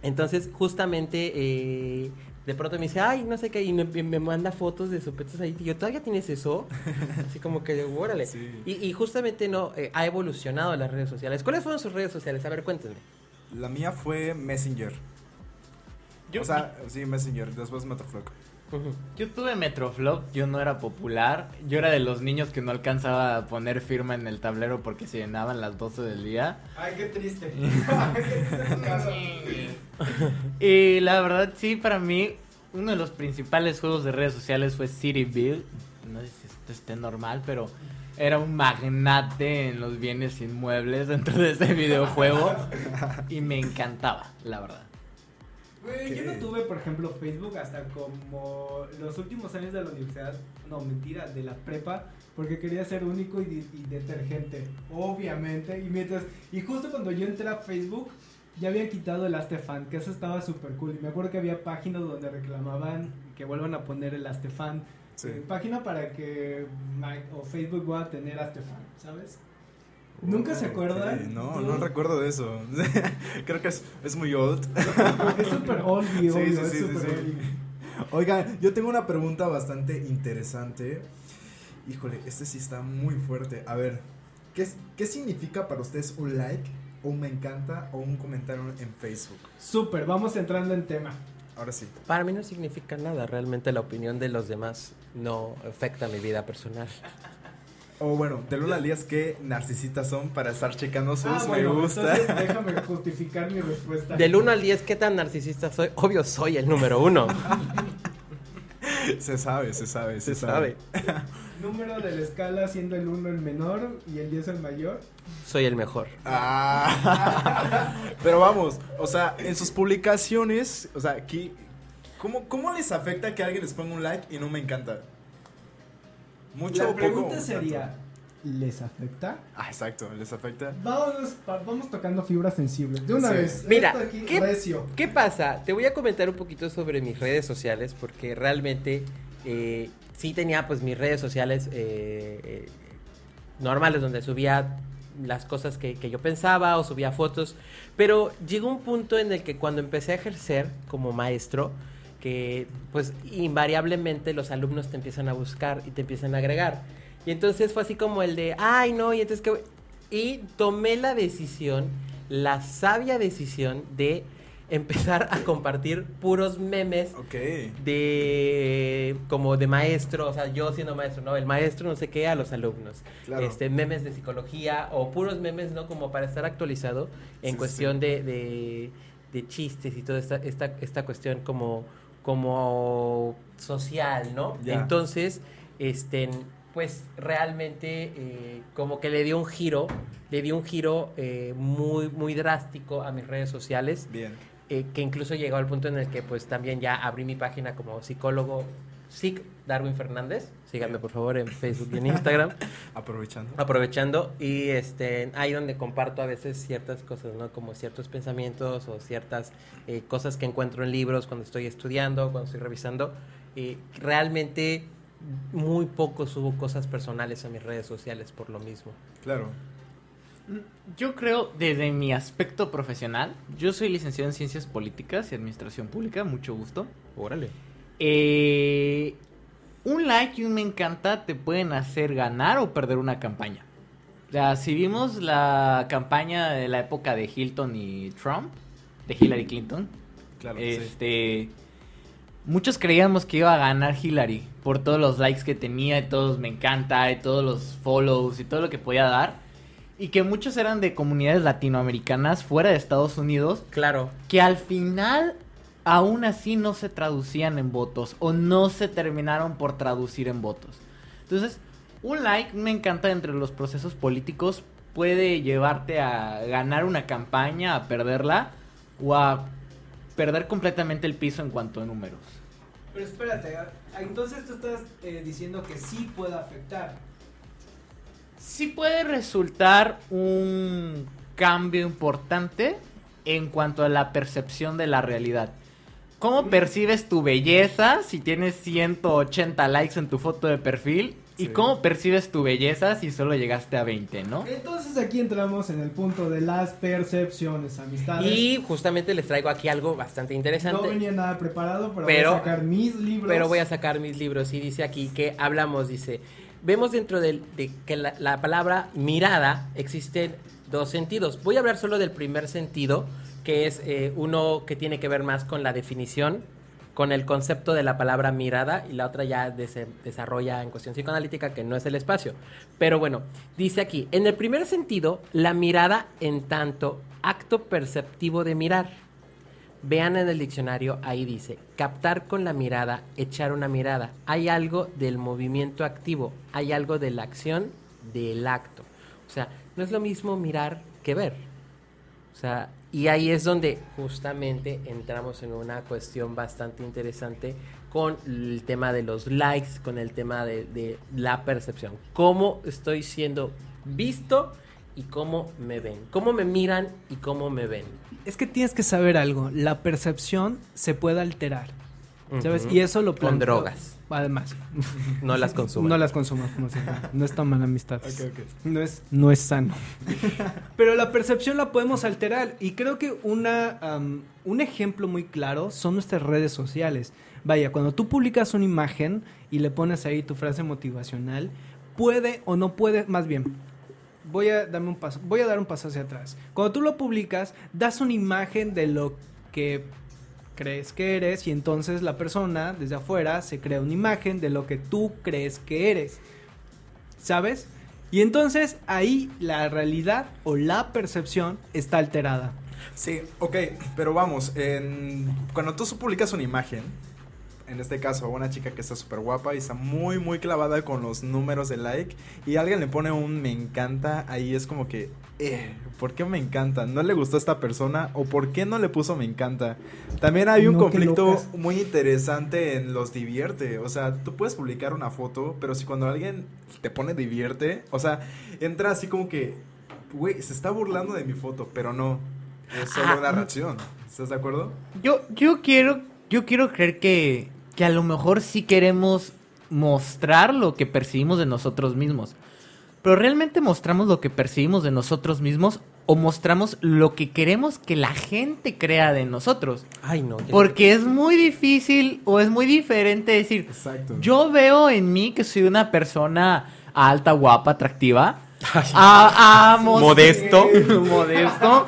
Entonces, justamente, eh, de pronto me dice, ay, no sé qué, y me, me manda fotos de su Pet Society. Y yo, ¿todavía tienes eso? Así como que, órale. Sí. Y, y justamente, no, eh, ha evolucionado las redes sociales. ¿Cuáles fueron sus redes sociales? A ver, cuéntenme. La mía fue Messenger. Yo, o sea, sí, Messenger, después Metroflog. Yo tuve Metroflog, yo no era popular. Yo era de los niños que no alcanzaba a poner firma en el tablero porque se llenaban las 12 del día. Ay, qué triste. Y la verdad, sí, para mí, uno de los principales juegos de redes sociales fue City Build. No sé si esto esté normal, pero era un magnate en los bienes inmuebles dentro de ese videojuego. Y me encantaba, la verdad. Güey, yo no tuve, por ejemplo, Facebook hasta como los últimos años de la universidad. No, mentira, de la prepa. Porque quería ser único y, y detergente. Obviamente. Y mientras. Y justo cuando yo entré a Facebook. Ya habían quitado el Astefan, que eso estaba súper cool. Y me acuerdo que había páginas donde reclamaban que vuelvan a poner el Astefan. Sí. Página para que o Facebook vuelva a tener Astefan, ¿sabes? ¿Nunca se Ok, acuerdan? No, no recuerdo de eso. Creo que es, es muy old. Es súper oldie, Sí, obvio, sí, es sí, súper sí, sí. oldie. Oigan, yo tengo una pregunta bastante interesante. Híjole, este sí está muy fuerte. A ver, ¿qué, ¿qué significa para ustedes un like, o un me encanta o un comentario en Facebook? Súper, vamos entrando en tema. Ahora sí. Para mí no significa nada. Realmente la opinión de los demás no afecta mi vida personal. O bueno, del 1 al 10, ¿qué narcisistas son para estar checando sus Ah, me bueno, gusta? entonces déjame justificar mi respuesta. Del 1 al 10, ¿qué tan narcisista soy? Obvio, soy el número uno. Se sabe, se sabe, se, Se sabe. Número de la escala siendo el 1 el menor y el 10 el mayor. Soy el mejor. Ah. Pero vamos, o sea, en sus publicaciones, o sea, aquí, ¿cómo, ¿cómo les afecta que alguien les ponga un like y no me encanta? Mucho la poco. pregunta sería, ¿les afecta? Ah, exacto, les afecta. Vamos, vamos tocando fibras sensibles. De una Sí. vez. Mira, aquí, ¿qué- recio. ¿Qué pasa? Te voy a comentar un poquito sobre mis redes sociales porque realmente eh, sí tenía pues mis redes sociales eh, eh, normales donde subía las cosas que, que yo pensaba o subía fotos, pero llegó un punto en el que cuando empecé a ejercer como maestro, que pues invariablemente los alumnos te empiezan a buscar y te empiezan a agregar. Y entonces fue así como el de, ay no, y entonces que... Y tomé la decisión, la sabia decisión de empezar a compartir puros memes de como de maestro, o sea, yo siendo maestro, ¿no? El maestro no sé qué a los alumnos. Claro. Este, memes de psicología o puros memes, ¿no? Como para estar actualizado en Sí, cuestión sí. De, de, de chistes y toda esta, esta, esta cuestión como, como social, ¿no? Ya. Entonces, este, pues realmente eh, como que le dio un giro, le dio un giro eh, muy, muy drástico a mis redes sociales Bien. eh, que incluso llegó al punto en el que pues también ya abrí mi página como psicólogo Psic Darwin Fernández. Síganme por favor en Facebook y en Instagram. Aprovechando. Aprovechando y este ahí donde comparto a veces ciertas cosas, ¿no? Como ciertos pensamientos o ciertas eh, cosas que encuentro en libros cuando estoy estudiando, cuando estoy revisando. Eh, realmente muy poco subo cosas personales a mis redes sociales por lo mismo. Claro. Yo creo, desde mi aspecto profesional, yo soy licenciado en Ciencias Políticas y Administración Pública, mucho gusto. Órale. Eh, un like y un me encanta te pueden hacer ganar o perder una campaña. O sea, si vimos la campaña de la época de Hilton y Trump, de Hillary Clinton, Claro. sí. este, muchos creíamos que iba a ganar Hillary por todos los likes que tenía, y todos me encanta, y todos los follows y todo lo que podía dar. Y que muchos eran de comunidades latinoamericanas fuera de Estados Unidos Claro. que al final aún así no se traducían en votos o no se terminaron por traducir en votos. Entonces, un like me encanta entre los procesos políticos puede llevarte a ganar una campaña, a perderla o a perder completamente el piso en cuanto a números. Pero espérate, entonces tú estás eh, diciendo que sí puede afectar. Sí puede resultar un cambio importante en cuanto a la percepción de la realidad. ¿Cómo percibes tu belleza si tienes 180 likes en tu foto de perfil? ¿Y Sí. cómo percibes tu belleza si solo llegaste a 20, no? Entonces aquí entramos en el punto de las percepciones, amistades. Y justamente les traigo aquí algo bastante interesante. no venía nada preparado, pero, Pero- voy a sacar mis libros. Pero voy a sacar mis libros y dice aquí que hablamos, dice, vemos dentro del- de que la, la palabra mirada existen dos sentidos. Voy a hablar solo del primer sentido, que es eh, uno que tiene que ver más con la definición, con el concepto de la palabra mirada y la otra ya se desarrolla en cuestión psicoanalítica, que no es el espacio. Pero bueno, dice aquí, en el primer sentido, la mirada en tanto acto perceptivo de mirar. Vean en el diccionario, ahí dice, captar con la mirada, echar una mirada. Hay algo del movimiento activo, hay algo de la acción del acto. O sea, no es lo mismo mirar que ver. O sea, y ahí es donde justamente entramos en una cuestión bastante interesante con el tema de los likes, con el tema de, la percepción. ¿Cómo estoy siendo visto y cómo me ven? ¿Cómo me miran y cómo me ven? Es que tienes que saber algo. La percepción se puede alterar. ¿Sabes? Y eso lo Con drogas. Además. No las consumo. No las consumas como si No es tan mala amistad. Ok, ok. No es, no es sano. Pero la percepción la podemos alterar. Y creo que una, un ejemplo muy claro son nuestras redes sociales. Vaya, cuando tú publicas una imagen y le pones ahí tu frase motivacional, puede o no puede, más bien, voy a darme un paso, voy a dar un paso hacia atrás. Cuando tú lo publicas, das una imagen de lo que crees que eres y entonces la persona desde afuera se crea una imagen de lo que tú crees que eres. ¿Sabes? Y entonces ahí la realidad o la percepción está alterada. Sí, ok, pero vamos, en- cuando tú publicas una imagen, en este caso una chica que está súper guapa y está muy, muy clavada con los números de like, y alguien le pone un me encanta, ahí es como que, eh, ¿por qué me encanta? ¿No le gustó a esta persona? ¿O por qué no le puso me encanta? También hay un No, conflicto muy interesante en los divierte, o sea, tú puedes publicar una foto, pero si cuando alguien te pone divierte, o sea, entra así como que, güey, se está burlando de mi foto, pero no, es solo Ah, una reacción. ¿Estás de acuerdo? Yo, yo quiero, yo quiero creer que, que a lo mejor sí queremos mostrar lo que percibimos de nosotros mismos. Pero realmente mostramos lo que percibimos de nosotros mismos o mostramos lo que queremos que la gente crea de nosotros. Ay, no. Porque es muy difícil o es muy diferente decir, Exacto. yo veo en mí que soy una persona alta, guapa, atractiva. A, a mos- Modesto. modesto.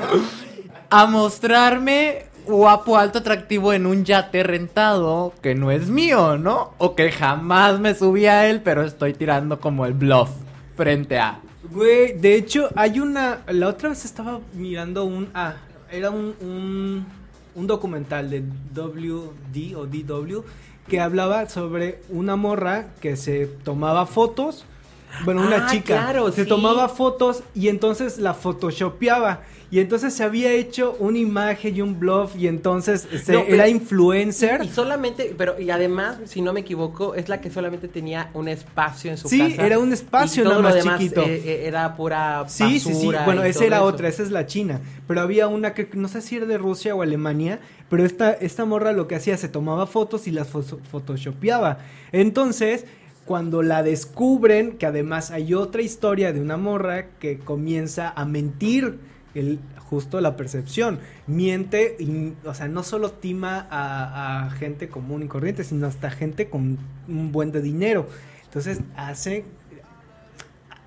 A mostrarme guapo, alto, atractivo en un yate rentado que no es mío, ¿no? O que jamás me subí a él, pero estoy tirando como el bluff frente a... Güey, de hecho, hay una. La otra vez estaba mirando un. Ah, era un, un, un documental de WD o DW que hablaba sobre una morra que se tomaba fotos. Bueno, una Ah, chica claro, se sí. tomaba fotos y entonces la photoshopeaba. Y entonces se había hecho una imagen y un bluff y entonces se- No, era influencer. Y solamente, pero y además, si no me equivoco, es la que solamente tenía un espacio en su Sí, casa. era un espacio y nada más demás, chiquito. eh, eh, era pura Sí, sí, sí. Bueno, esa era eso. otra, esa es la China. Pero había una que no sé si era de Rusia o Alemania, pero esta, esta morra lo que hacía, se tomaba fotos y las photoshopeaba. Entonces, cuando la descubren, que además hay otra historia de una morra que comienza a mentir el, justo la percepción. Miente, y, o sea, no solo tima a, gente común y corriente, sino hasta gente con un buen de dinero. Entonces hace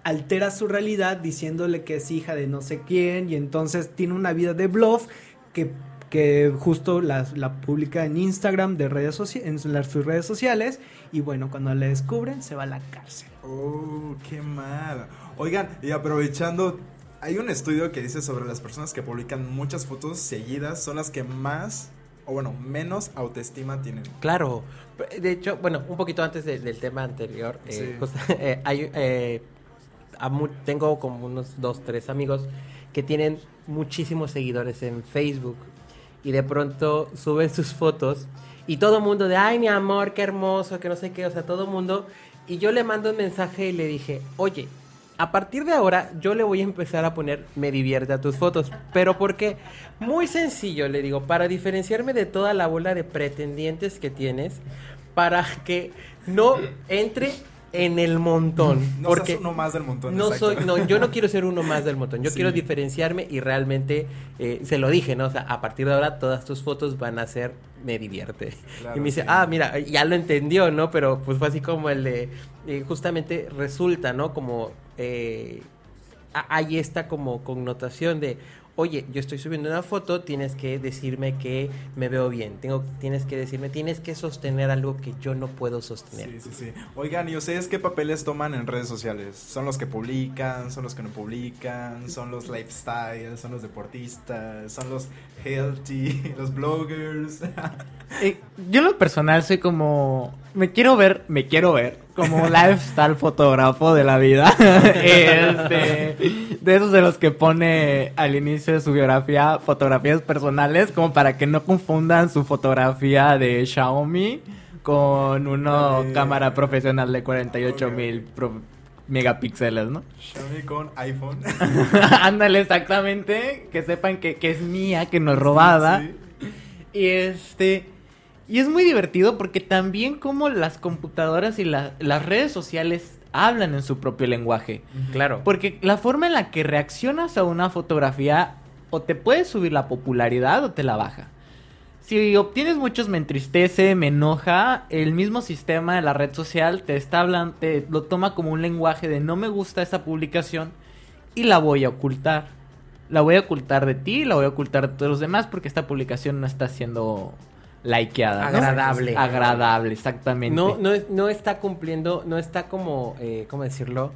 altera su realidad diciéndole que es hija de no sé quién y entonces tiene una vida de bluff que, que justo la, publica en Instagram de redes en las, sus redes sociales y bueno, cuando la descubren se va a la cárcel. Oh, qué mal. Oigan, y aprovechando, hay un estudio que dice sobre las personas que publican muchas fotos seguidas son las que más, o bueno, menos autoestima tienen. Claro. De hecho, bueno, un poquito antes de- del tema anterior, eh, Sí. justo, eh, hay, eh, tengo como unos dos, tres amigos que tienen muchísimos seguidores en Facebook y de pronto suben sus fotos y todo el mundo de, ay, mi amor, qué hermoso, que no sé qué, o sea, todo el mundo. Y yo le mando un mensaje y le dije, oye, a partir de ahora yo le voy a empezar a poner me divierte a tus fotos. ¿Pero por qué? Muy sencillo, le digo, para diferenciarme de toda la bola de pretendientes que tienes, para que no entre en el montón. No porque seas uno más del montón. no exacto. soy, no, yo no quiero ser uno más del montón. Yo Sí. quiero diferenciarme y realmente eh, se lo dije, ¿no? O sea, a partir de ahora todas tus fotos van a ser me divierte. Claro, y me dice, sí. ah, mira, ya lo entendió, ¿no? Pero pues fue así como el de, eh, justamente resulta, ¿no? Como eh, hay esta como connotación de, oye, yo estoy subiendo una foto, tienes que decirme que me veo bien, tengo, tienes que decirme, tienes que sostener algo que yo no puedo sostener. Sí, sí, sí. Oigan, ¿y ustedes qué papeles toman en redes sociales? ¿Son los que publican? ¿Son los que no publican? ¿Son los lifestyle? ¿Son los deportistas? ¿Son los healthy? ¿Los bloggers? Eh, yo en lo personal soy como... Me quiero ver, me quiero ver como lifestyle fotógrafo de la vida. Este, de esos de los que pone al inicio de su biografía fotografías personales, como para que no confundan su fotografía de Xiaomi con una De- cámara profesional de 48 mil pro- megapíxeles, ¿no? Xiaomi con iPhone. Ándale, exactamente. Que sepan que, que es mía, que no es robada. Sí. Y este. Y es muy divertido porque también como las computadoras y la- las redes sociales hablan en su propio lenguaje. Claro. Porque la forma en la que reaccionas a una fotografía o te puede subir la popularidad o te la baja. Si obtienes muchos me entristece, me enoja, el mismo sistema de la red social te está hablando, te lo toma como un lenguaje de no me gusta esta publicación y la voy a ocultar. La voy a ocultar de ti, la voy a ocultar de todos los demás porque esta publicación no está siendo likeada. ¿no? Agradable. Agradable, exactamente. No, no, es- no está cumpliendo, no está como, eh, ¿cómo decirlo?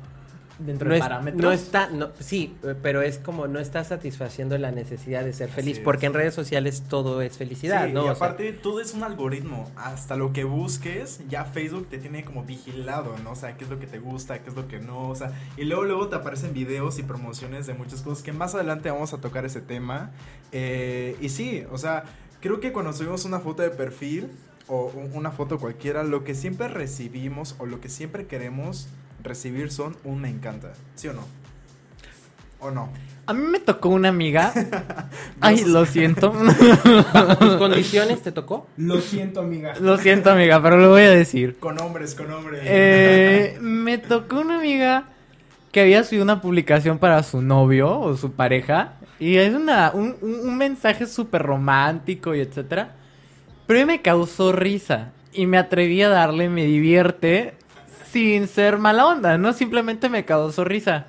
Dentro no de es- parámetros. No está, no, sí, eh, pero es como no está satisfaciendo la necesidad de ser feliz, Así es. porque en redes sociales todo es felicidad, Sí, ¿no? y O sea, aparte todo es un algoritmo. Hasta lo que busques, ya Facebook te tiene como vigilado, ¿no? O sea, qué es lo que te gusta, qué es lo que no, o sea, y luego luego te aparecen videos y promociones de muchas cosas que más adelante vamos a tocar ese tema. Eh, y sí, o sea, creo que cuando subimos una foto de perfil o un- una foto cualquiera, lo que siempre recibimos o lo que siempre queremos recibir son un me encanta, ¿sí o no? ¿O no? A mí me tocó una amiga. Ay, lo siento. ¿Bajo tus condiciones te tocó? Lo siento, amiga. lo siento, amiga, pero lo voy a decir. Con hombres, con hombres. Eh, me tocó una amiga que había subido una publicación para su novio o su pareja. Y es una, un, un- un mensaje súper romántico y etcétera. Pero me causó risa. Y me atreví a darle me divierte sin ser mala onda, ¿no? Simplemente me causó risa.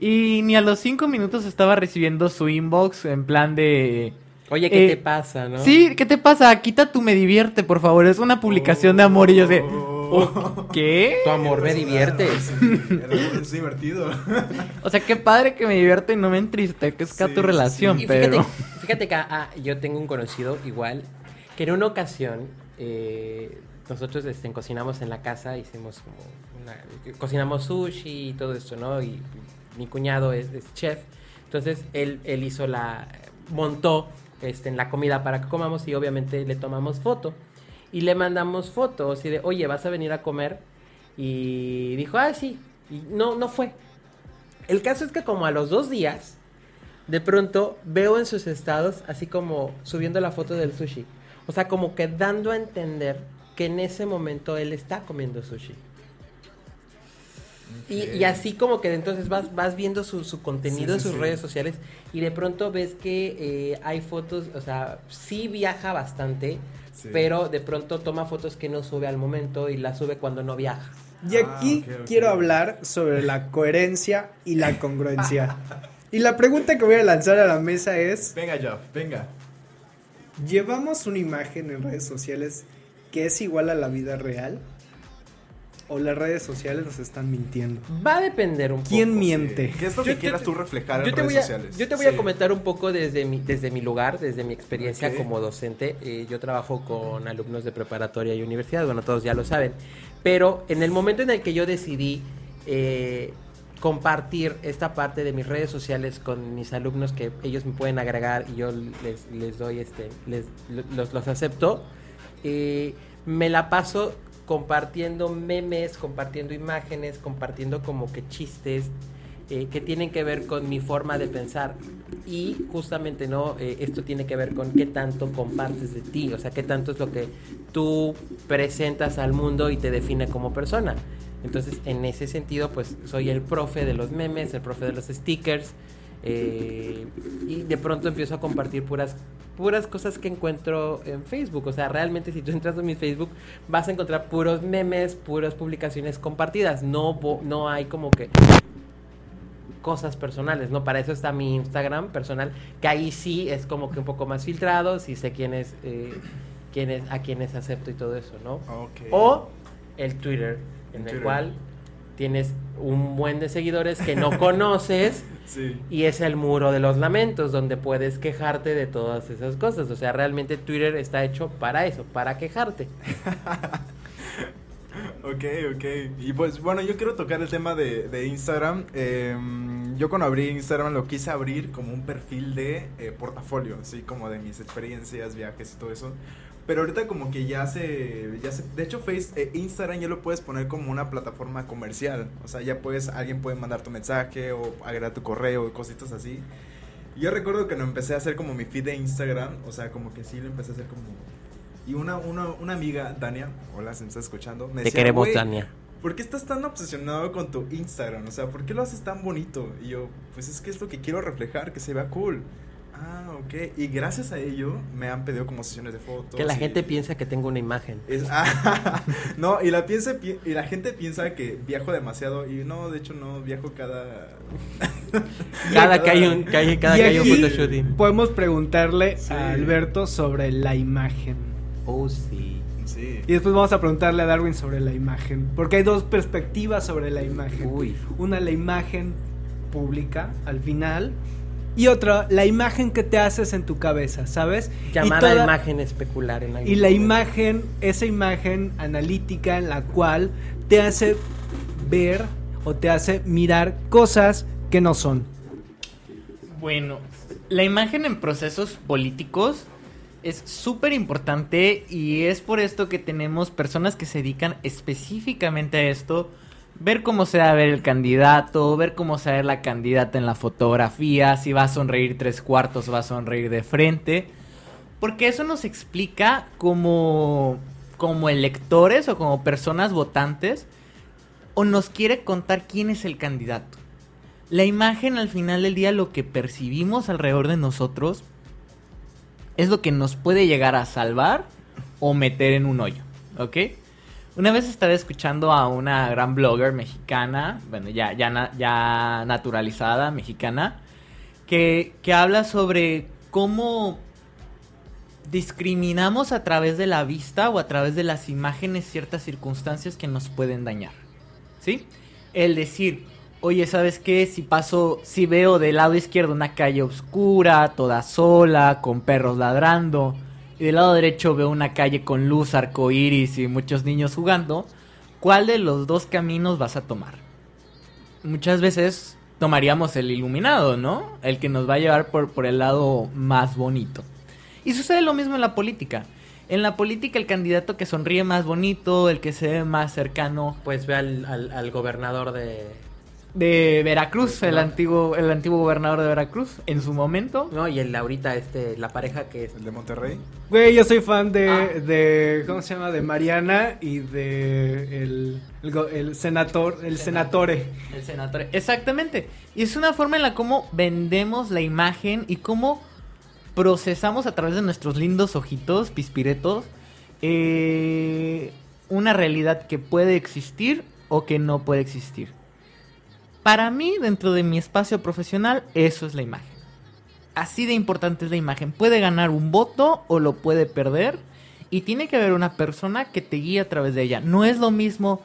Y ni a los cinco minutos estaba recibiendo su inbox en plan de... Oye, ¿qué Eh, te pasa, no? Sí, ¿qué te pasa? Quita tu me divierte, por favor. Es una publicación de amor y yo sé. Oh. ¿Qué? Tu amor me amor es divertido. O sea, qué padre que me divierte y no me entristezca Sí, tu sí, relación, Y pero. fíjate, fíjate que ah, yo tengo un conocido igual que en una ocasión eh, nosotros este, cocinamos en la casa, hicimos como una- cocinamos sushi y todo esto, ¿no? Y mi cuñado es, es chef, entonces él, él hizo la, montó este, en la comida para que comamos y obviamente le tomamos foto y le mandamos fotos y de, oye, vas a venir a comer y dijo, ah, sí, y no, no fue. El caso es que como a los dos días, de pronto veo en sus estados así como subiendo la foto del sushi. O sea, como que dando a entender que en ese momento él está comiendo sushi. Y, y así como que entonces vas, vas viendo su, su contenido Sí, en sus sí. redes sociales y de pronto ves que eh, hay fotos, o sea, sí viaja bastante, Sí. pero de pronto toma fotos que no sube al momento y las sube cuando no viaja. Y Ah, aquí quiero hablar sobre la coherencia y la congruencia. y la pregunta que voy a lanzar a la mesa es, Venga, Jeff, venga. ¿llevamos una imagen en redes sociales que es igual a la vida real? ¿O las redes sociales nos están mintiendo? Va a depender un poco. ¿Quién miente? ¿Qué es lo Yo que quieras tú reflejar en redes a, sociales? Yo te voy Sí. a comentar un poco desde mi, desde mi lugar, desde mi experiencia como docente. Eh, yo trabajo con alumnos de preparatoria y universidad, bueno, todos ya lo saben. Pero en el momento en el que yo decidí eh, compartir esta parte de mis redes sociales con mis alumnos que ellos me pueden agregar y yo les, les doy este, les, los, los acepto, eh, me la paso compartiendo memes, compartiendo imágenes, compartiendo como que chistes eh, que tienen que ver con mi forma de pensar. Y justamente, ¿no? Eh, esto tiene que ver con qué tanto compartes de ti, o sea, qué tanto es lo que tú presentas al mundo y te define como persona. Entonces, en ese sentido, pues soy el profe de los memes, el profe de los stickers. Eh, y de pronto empiezo a compartir puras puras cosas que encuentro en Facebook. O sea, realmente si tú entras en mi Facebook vas a encontrar puros memes, puras publicaciones compartidas. No, no hay como que cosas personales, ¿no? Para eso está mi Instagram personal, que ahí sí es como que un poco más filtrado, si sé quién es, eh, quién es, a quiénes acepto y todo eso, ¿no? O el Twitter, en el Twitter. cual tienes un buen de seguidores que no conoces Sí. y es el muro de los lamentos donde puedes quejarte de todas esas cosas. O sea, realmente Twitter está hecho para eso, para quejarte. Ok, ok. Y pues bueno, yo quiero tocar el tema de, de Instagram. Em, yo cuando abrí Instagram lo quise abrir como un perfil de eh, portafolio, así como de mis experiencias, viajes y todo eso. Pero ahorita como que ya se, ya se, de hecho Face, eh, Instagram ya lo puedes poner como una plataforma comercial. O sea, ya puedes, alguien puede mandar tu mensaje o agregar tu correo y cositas así. Yo recuerdo que lo empecé a hacer como mi feed de Instagram, o sea, como que sí lo empecé a hacer como... Y una, una, una amiga, Dania, hola, si me estás escuchando, me Te decía, queremos, "Güey, Tania. ¿por qué estás tan obsesionado con tu Instagram? O sea, ¿por qué lo haces tan bonito? Y yo, pues es que es lo que quiero reflejar, que se vea cool. Ah, ok. Y gracias a ello me han pedido como sesiones de fotos. Que la y- gente piensa que tengo una imagen. es- ah, no, y la, piensa, pi- y la gente piensa que viajo demasiado y no, de hecho no, viajo cada... Cada que hay un, cada y que hay un photoshooting. podemos preguntarle Sí. a Alberto sobre la imagen. Oh, sí. Sí. Y después vamos a preguntarle a Darwin sobre la imagen. Porque hay dos perspectivas sobre la imagen. Uy. Una, la imagen pública al final. Y otra, la imagen que te haces en tu cabeza, ¿sabes? Llamada y toda- imagen especular en algún Y la momento. imagen, esa imagen analítica en la cual te hace ver o te hace mirar cosas que no son. Bueno, la imagen en procesos políticos es súper importante y es por esto que tenemos personas que se dedican específicamente a esto. Ver cómo se va a ver el candidato, ver cómo se va a ver la candidata en la fotografía, si va a sonreír tres cuartos, va a sonreír de frente. Porque eso nos explica como, como electores o como personas votantes o nos quiere contar quién es el candidato. La imagen al final del día, lo que percibimos alrededor de nosotros, es lo que nos puede llegar a salvar o meter en un hoyo, ¿ok? Una vez estaba escuchando a una gran blogger mexicana, bueno, ya, ya, ya naturalizada mexicana, que, que habla sobre cómo discriminamos a través de la vista o a través de las imágenes ciertas circunstancias que nos pueden dañar. ¿Sí? El decir, oye, ¿sabes qué? Si paso, si veo del lado izquierdo una calle oscura, toda sola, con perros ladrando, del lado derecho veo una calle con luz, arcoíris y muchos niños jugando, ¿cuál de los dos caminos vas a tomar? Muchas veces tomaríamos el iluminado, ¿no? El que nos va a llevar por, por el lado más bonito. Y sucede lo mismo en la política. En la política el candidato que sonríe más bonito, el que se ve más cercano Pues ve al, al gobernador de... de Veracruz, el antiguo, el antiguo gobernador de Veracruz, en su momento. No, y el ahorita, este, la pareja que es... El de Monterrey. Güey, yo soy fan de, Ah. de ¿cómo se llama? De Mariana y de el, el, el senator, el senatore. El senador. Exactamente. Y es una forma en la cómo vendemos la imagen y cómo procesamos a través de nuestros lindos ojitos, pispiretos, eh, una realidad que puede existir o que no puede existir. Para mí, dentro de mi espacio profesional, eso es la imagen. Así de importante es la imagen. Puede ganar un voto o lo puede perder. Y tiene que haber una persona que te guíe a través de ella. No es lo mismo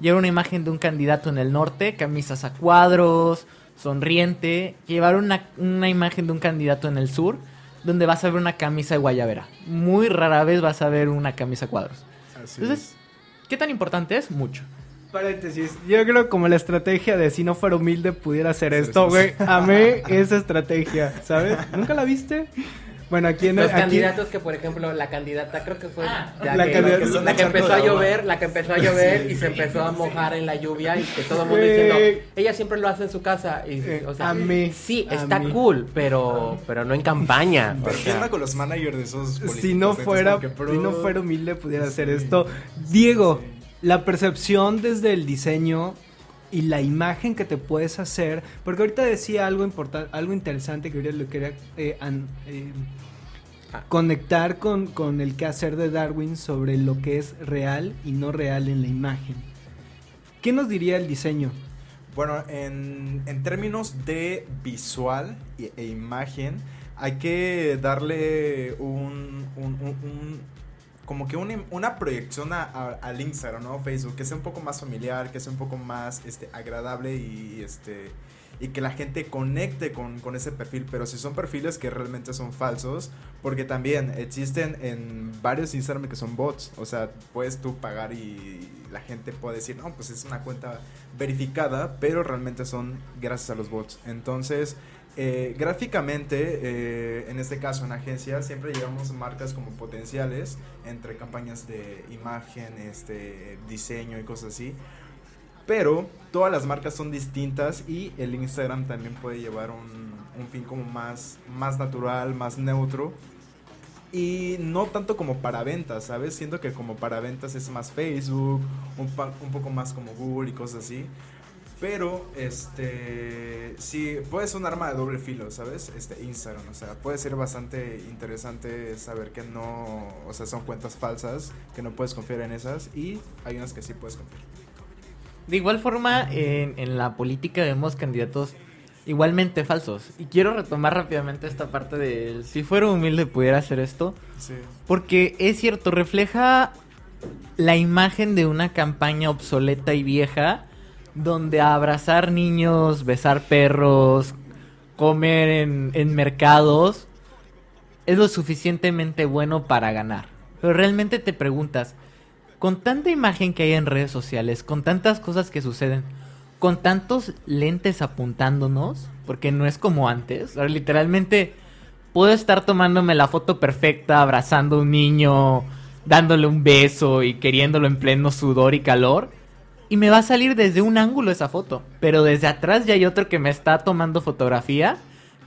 llevar una imagen de un candidato en el norte, camisas a cuadros, sonriente, llevar una, una imagen de un candidato en el sur, donde vas a ver una camisa de guayabera. Muy rara vez vas a ver una camisa a cuadros. Así Entonces, ¿qué tan importante es? Mucho. Paréntesis, yo creo como la estrategia de si no fuera humilde pudiera hacer esto, güey. Amé esa estrategia, ¿sabes? ¿Nunca la viste? Bueno, aquí en Los aquí- candidatos que, por ejemplo, la candidata, creo que fue Ah, la, la que, candidata- la que- la que empezó a llover, la que empezó a llover y se empezó a mojar en la lluvia y que todo el mundo diciendo, ella siempre lo hace en su casa. Y, Eh, o sea, a mí, sí, a está mí. cool, pero, pero no en campaña. o Pero ¿quién sea. con los managers de esos si no fuera, si no fuera humilde pudiera hacer Sí. esto. Diego, Sí. La percepción desde el diseño y la imagen que te puedes hacer, porque ahorita decía algo importante, algo interesante que lo quería eh, an- eh, conectar con, con el quehacer de Darwin sobre lo que es real y no real en la imagen. ¿Qué nos diría el diseño? Bueno, en, en términos de visual e, e imagen, hay que darle un, un- un- un- como que una, una proyección a- a- al Instagram, ¿no? Facebook, que sea un poco más familiar, que sea un poco más este, agradable y, este, y que la gente conecte con, con ese perfil. Pero si son perfiles que realmente son falsos, porque también existen en varios Instagram que son bots, o sea, puedes tú pagar y la gente puede decir, no, pues es una cuenta verificada, pero realmente son gracias a los bots. Entonces, eh, gráficamente, eh, en este caso en agencia, siempre llevamos marcas como potenciales entre campañas de imagen, este, diseño y cosas así. Pero todas las marcas son distintas y el Instagram también puede llevar un, un fin como más, más natural, más neutro. Y no tanto como para ventas, ¿sabes? Siento que como para ventas es más Facebook, un, un poco más como Google y cosas así. Pero, este, sí, puede ser un arma de doble filo, ¿sabes? Este, Instagram, o sea, puede ser bastante interesante saber que no, o sea, son cuentas falsas, que no puedes confiar en esas, y hay unas que sí puedes confiar. De igual forma, en, en la política vemos candidatos igualmente falsos. Y quiero retomar rápidamente esta parte de si fuera humilde pudiera hacer esto. Sí. Porque es cierto, refleja la imagen de una campaña obsoleta y vieja donde abrazar niños, besar perros, comer en, en mercados es lo suficientemente bueno para ganar. Pero realmente te preguntas, con tanta imagen que hay en redes sociales, con tantas cosas que suceden, con tantos lentes apuntándonos, porque no es como antes, literalmente puedo estar tomándome la foto perfecta, abrazando a un niño, dándole un beso y queriéndolo en pleno sudor y calor. Y me va a salir desde un ángulo esa foto. Pero desde atrás ya hay otro que me está tomando fotografía.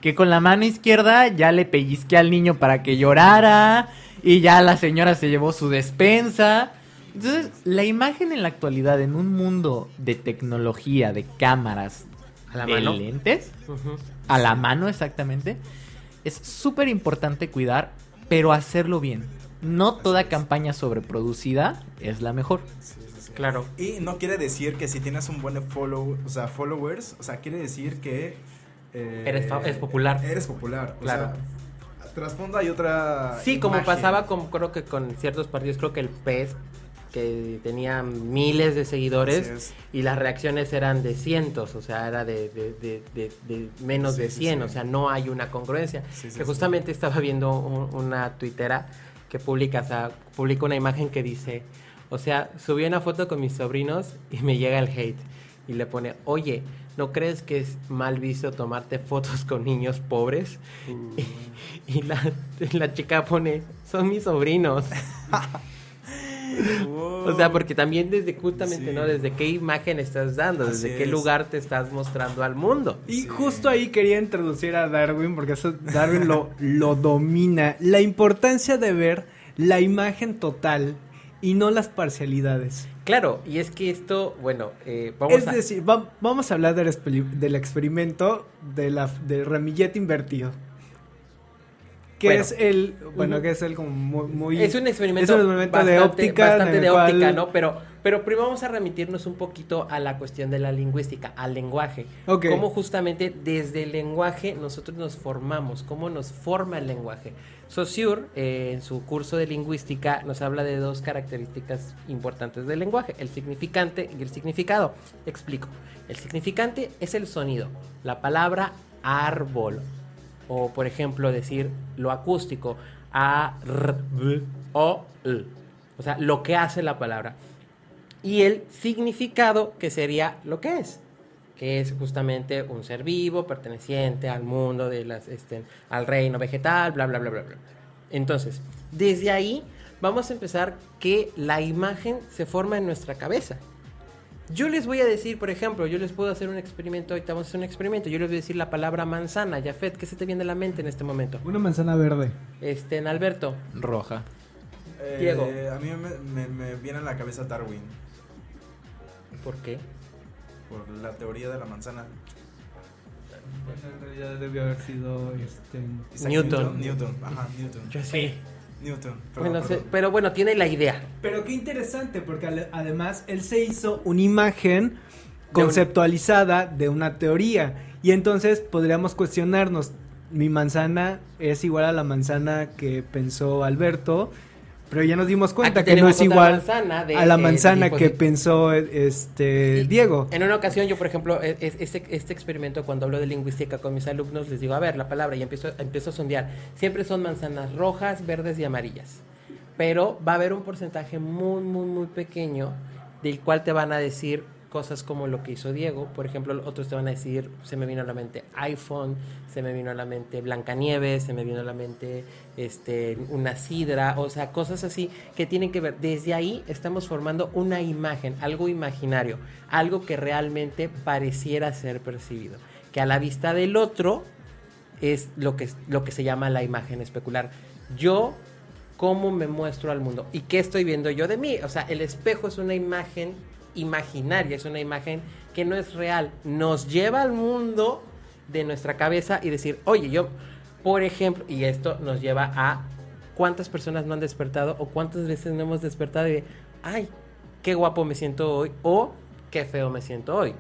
Que con la mano izquierda ya le pellizqué al niño para que llorara. Y ya la señora se llevó su despensa. Entonces, la imagen en la actualidad, en un mundo de tecnología, de cámaras, A la de mano. lentes, a la mano exactamente, es súper importante cuidar, pero hacerlo bien. No toda campaña sobreproducida es la mejor. Sí. Claro. Y no quiere decir que si tienes un buen follow, o sea, followers, o sea, quiere decir que... eh, Eres popular. Eres popular. o Claro. sea, trasfondo hay otra. Sí, como pasaba con, creo que con ciertos partidos, creo que el PES, que tenía miles de seguidores y las reacciones eran de cientos, o sea, era de, de- de- de- de menos Sí, de sí, 100, sí. o sea, no hay una congruencia. Sí, que justamente estaba viendo un- una tuitera que publica, o sea, publica una imagen que dice, o sea, subí una foto con mis sobrinos y me llega el hate y le pone, oye, ¿no crees que es mal visto tomarte fotos con niños pobres? Y la, la chica pone, son mis sobrinos. O sea, porque también desde justamente, Sí. ¿no? Desde qué imagen estás dando, desde qué es. lugar te estás mostrando al mundo. Y Sí. justo ahí quería introducir a Darwin, porque eso Darwin lo, lo domina. La importancia de ver la imagen total y no las parcialidades. Claro, y es que esto, bueno, eh, vamos es a... decir, va- vamos a hablar del, del experimento de la, del ramillete invertido. Que Bueno. es el, bueno, que es el como muy... muy- Es un experimento, es un experimento de óptica. bastante de cual- óptica, ¿no? Pero, pero primero vamos a remitirnos un poquito a la cuestión de la lingüística, al lenguaje. Ok. Cómo justamente desde el lenguaje nosotros nos formamos, cómo nos forma el lenguaje. Saussure, eh, en su curso de lingüística, nos habla de dos características importantes del lenguaje, el significante y el significado. Explico. El significante es el sonido, la palabra árbol, o por ejemplo decir lo acústico, a, r, b, o, l. O sea, lo que hace la palabra. Y el significado que sería lo que es, que es justamente un ser vivo perteneciente al mundo de las este, al reino vegetal, bla bla bla bla bla. Entonces, desde ahí vamos a empezar que la imagen se forma en nuestra cabeza. Yo les voy a decir, por ejemplo, yo les puedo hacer un experimento, ahorita vamos a hacer un experimento, yo les voy a decir la palabra manzana, Jafet, ¿qué se te viene a la mente en este momento? Una manzana verde. Este, en Alberto, Roja. Eh, Diego. A mí me, me- me viene a la cabeza Darwin. ¿por qué? Por la teoría de la manzana. En realidad debió haber sido este... Newton. Newton. Ajá, Newton. Yo sí. Newton. Perdón, Bueno, pero bueno, tiene la idea. Pero qué interesante, porque además él se hizo una imagen conceptualizada de una teoría. Y entonces podríamos cuestionarnos, mi manzana es igual a la manzana que pensó Alberto, pero ya nos dimos cuenta Aquí que no es igual de, a la eh, manzana que pensó este Diego. En una ocasión, yo, por ejemplo, e- es- este, este experimento, cuando hablo de lingüística con mis alumnos, les digo, a ver, la palabra, y empiezo, empiezo a sondear. Siempre son manzanas rojas, verdes y amarillas. Pero va a haber un porcentaje muy, muy, muy pequeño del cual te van a decir cosas como lo que hizo Diego. Por ejemplo, otros te van a decir, se me vino a la mente iPhone, se me vino a la mente Blancanieves, se me vino a la mente este, una sidra, o sea, cosas así que tienen que ver. Desde ahí estamos formando una imagen, algo imaginario, algo que realmente pareciera ser percibido. Que a la vista del otro es lo que, lo que se llama la imagen especular. Yo, ¿cómo me muestro al mundo? ¿Y qué estoy viendo yo de mí? O sea, el espejo es una imagen imaginaria, es una imagen que no es real. Nos lleva al mundo de nuestra cabeza y decir, oye, yo, por ejemplo, y esto nos lleva a cuántas personas no han despertado o cuántas veces no hemos despertado y de, ay, qué guapo me siento hoy o qué feo me siento hoy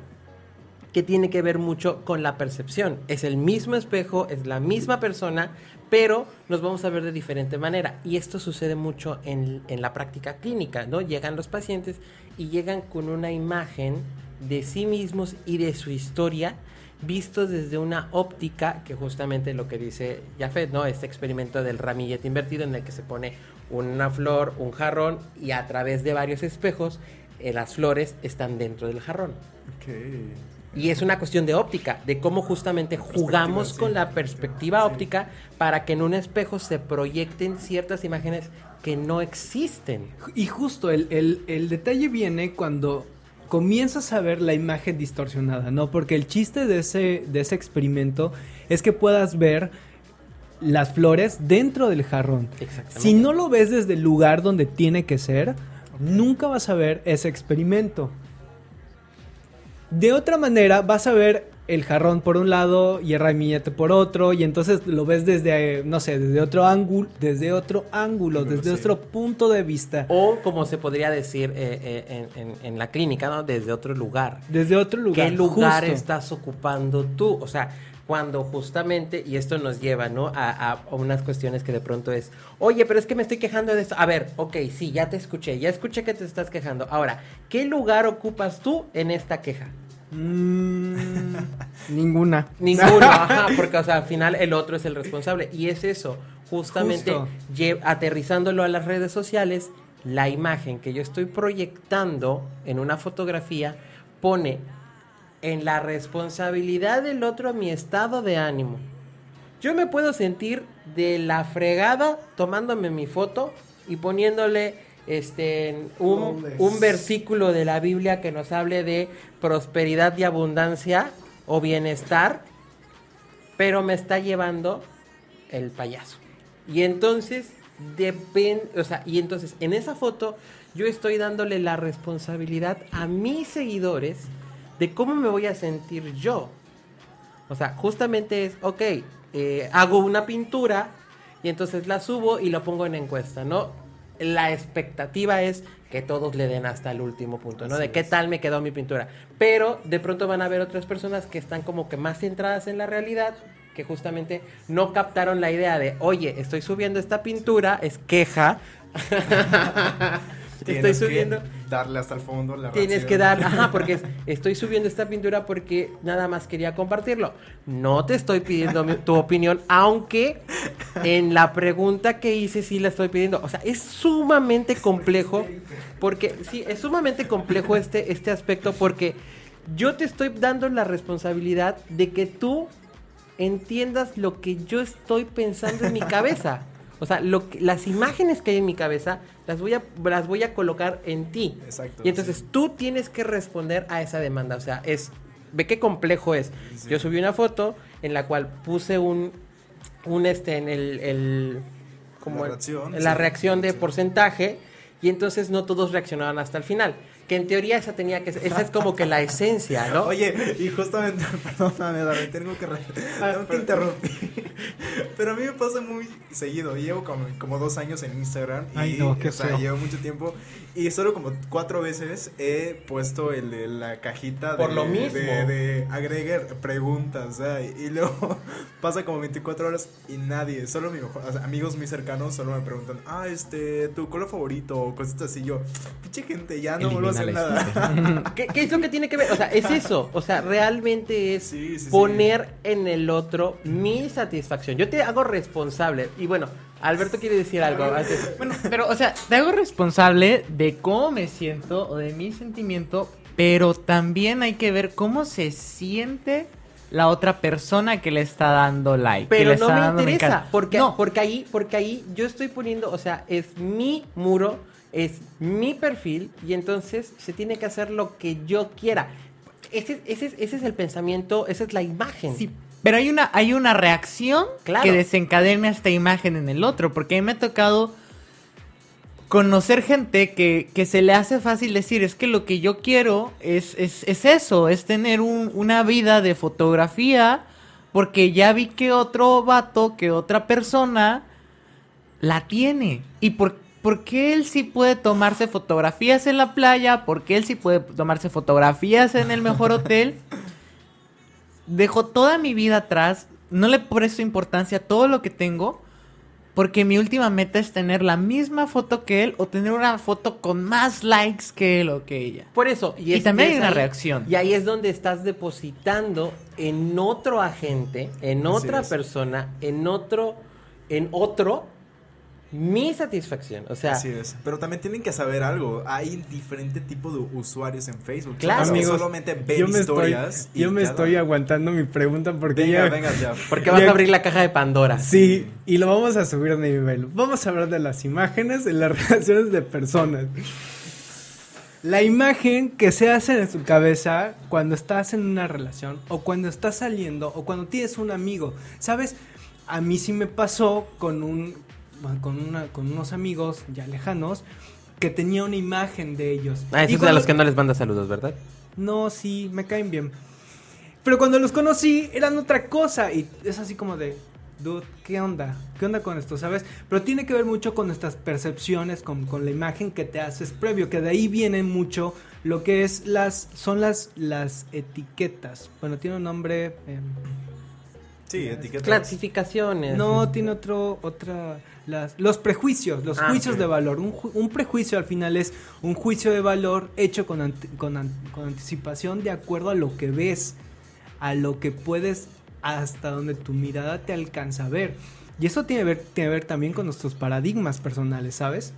que tiene que ver mucho con la percepción. Es el mismo espejo, es la misma persona, pero nos vamos a ver de diferente manera. Y esto sucede mucho en, en la práctica clínica, ¿no? Llegan los pacientes y llegan con una imagen de sí mismos y de su historia vistos desde una óptica, que justamente lo que dice Jafet, ¿no? Este experimento del ramillete invertido en el que se pone una flor, un jarrón y a través de varios espejos eh, las flores están dentro del jarrón. Y es una cuestión de óptica, de cómo justamente jugamos sí. con la perspectiva Sí. óptica para que en un espejo se proyecten ciertas imágenes que no existen. Y justo el, el- el detalle viene cuando comienzas a ver la imagen distorsionada, ¿no? Porque el chiste de ese, de ese experimento es que puedas ver las flores dentro del jarrón. Exactamente. Si no lo ves desde el lugar donde tiene que ser, nunca vas a ver ese experimento. De otra manera, vas a ver el jarrón por un lado y el ramillete por otro, y entonces lo ves desde, eh, no sé, desde otro ángulo, desde otro ángulo, desde otro punto de vista, O como se podría decir eh, eh, en, en- en la clínica, ¿no? Desde otro lugar. desde otro lugar. ¿Qué lugar justo. estás ocupando tú? O sea, cuando justamente, y esto nos lleva, ¿no? A, a unas cuestiones que de pronto es, oye, pero es que me estoy quejando de esto. A ver, ok, sí, ya te escuché, ya escuché que te estás quejando. Ahora, ¿qué lugar ocupas tú en esta queja? Mm, ninguna. Ninguno, ajá, porque o sea, al final el otro es el responsable. Y es eso, justamente aterrizándolo a las redes sociales, la imagen que yo estoy proyectando en una fotografía pone en la responsabilidad del otro mi estado de ánimo. Yo me puedo sentir de la fregada tomándome mi foto y poniéndole este un, un versículo de la Biblia que nos hable de prosperidad y abundancia o bienestar, pero me está llevando el payaso. Y entonces depende, o sea, y entonces en esa foto yo estoy dándole la responsabilidad a mis seguidores de cómo me voy a sentir yo. O sea, justamente es, ok, eh, hago una pintura y entonces la subo y lo pongo en encuesta, ¿no? La expectativa es que todos le den hasta el último punto, ¿no? Así de qué es. tal me quedó mi pintura. Pero de pronto van a haber otras personas que están como que más centradas en la realidad, que justamente no captaron la idea de, oye, estoy subiendo esta pintura, es queja. estoy que subiendo. darle hasta el fondo la Tienes que dar, ajá, porque es- estoy subiendo esta pintura porque nada más quería compartirlo. No te estoy pidiendo mi- tu opinión, aunque en la pregunta que hice sí la estoy pidiendo. O sea, es sumamente complejo, porque sí, es sumamente complejo este, este aspecto, porque yo te estoy dando la responsabilidad de que tú entiendas lo que yo estoy pensando en mi cabeza. O sea, lo que- las imágenes que hay en mi cabeza las voy a, las voy a colocar en ti. Exacto, Y entonces sí. tú tienes que responder a esa demanda. O sea, es. Ve qué complejo es. Sí. Yo subí una foto en la cual puse un. Un este en el. el- como La el- reacción, la de porcentaje. Y entonces no todos reaccionaban hasta el final. Que en teoría esa tenía que ser- esa es como que la esencia, ¿no? Oye, y justamente, perdóname, David, tengo que, re- tengo que interrumpir. Pero a mí me pasa muy seguido. Llevo como, como dos años en Instagram. Y, Ay, no, qué o sea, feo. llevo mucho tiempo. Y solo como cuatro veces he puesto el de la cajita de, Por lo mismo. de, de agregue preguntas. sea, y, luego pasa como 24 horas y nadie, solo mi mejor- o sea, amigos muy cercanos solo me preguntan, ah, este, tu color favorito o cosas así. Yo, pinche gente, ya no vuelvo a hacer nada. ¿Qué, qué es lo que tiene que ver? O sea, es eso. O sea, realmente es Sí, sí, sí. poner en el otro mi satisfacción. Yo te hago responsable. Y bueno, Alberto quiere decir algo. antes. Bueno, pero, o sea, te hago responsable de cómo me siento o de mi sentimiento, pero también hay que ver cómo se siente la otra persona que le está dando like. que Pero le no está me interesa. Porque, no, porque ahí, porque ahí yo estoy poniendo, o sea, es mi muro, es mi perfil, y entonces se tiene que hacer lo que yo quiera. Ese, ese, es- ese es el pensamiento, esa es la imagen. Sí, pero hay una, hay una reacción Claro. que desencadena esta imagen en el otro. Porque a mí me ha tocado conocer gente que, que se le hace fácil decir, es que lo que yo quiero es, es, es eso, es tener un- una vida de fotografía. Porque ya vi que otro vato, que otra persona la tiene. ¿Y por, por qué él sí puede tomarse fotografías en la playa? ¿Por qué él sí puede tomarse fotografías en el mejor hotel? Dejo toda mi vida atrás, no le presto importancia a todo lo que tengo, porque mi última meta es tener la misma foto que él o tener una foto con más likes que él o que ella. Por eso. Y, también hay una ahí- reacción. Y ahí es donde estás depositando en otro agente, en otra persona, en otro, en otro, mi satisfacción. O sea, Así es. Pero también tienen que saber algo. Hay diferente tipo de usuarios en Facebook. Claro. Amigos, solamente ven yo me estoy, historias. y yo me cada- estoy aguantando mi pregunta porque Venga, ya... venga, ya. porque vas Ya- a abrir la caja de Pandora. Sí, y lo vamos a subir de nivel. Vamos a hablar de las imágenes en las relaciones de personas. La imagen que se hace en su cabeza cuando estás en una relación o cuando estás saliendo o cuando tienes un amigo. ¿Sabes? A mí sí me pasó con un con una con unos amigos ya lejanos que tenía una imagen de ellos. Ah, esos a cuando- los que no les manda saludos, ¿verdad? no, sí, me caen bien. Pero cuando los conocí, eran otra cosa. Y es así como de, dude, ¿qué onda? ¿Qué onda con esto, sabes? Pero tiene que ver mucho con nuestras percepciones, con, con la imagen que te haces previo. Que de ahí viene mucho lo que es las, son las, las etiquetas. Bueno, tiene un nombre... em, Sí, etiquetas. Clasificaciones. No, tiene otro, otra, las, los prejuicios, los Ah, juicios ok. de valor. Un, ju- un prejuicio al final es un juicio de valor hecho con, ante- con, an- con anticipación de acuerdo a lo que ves, a lo que puedes, hasta donde tu mirada te alcanza a ver. Y eso tiene, ver, tiene que ver también con nuestros paradigmas personales, ¿sabes?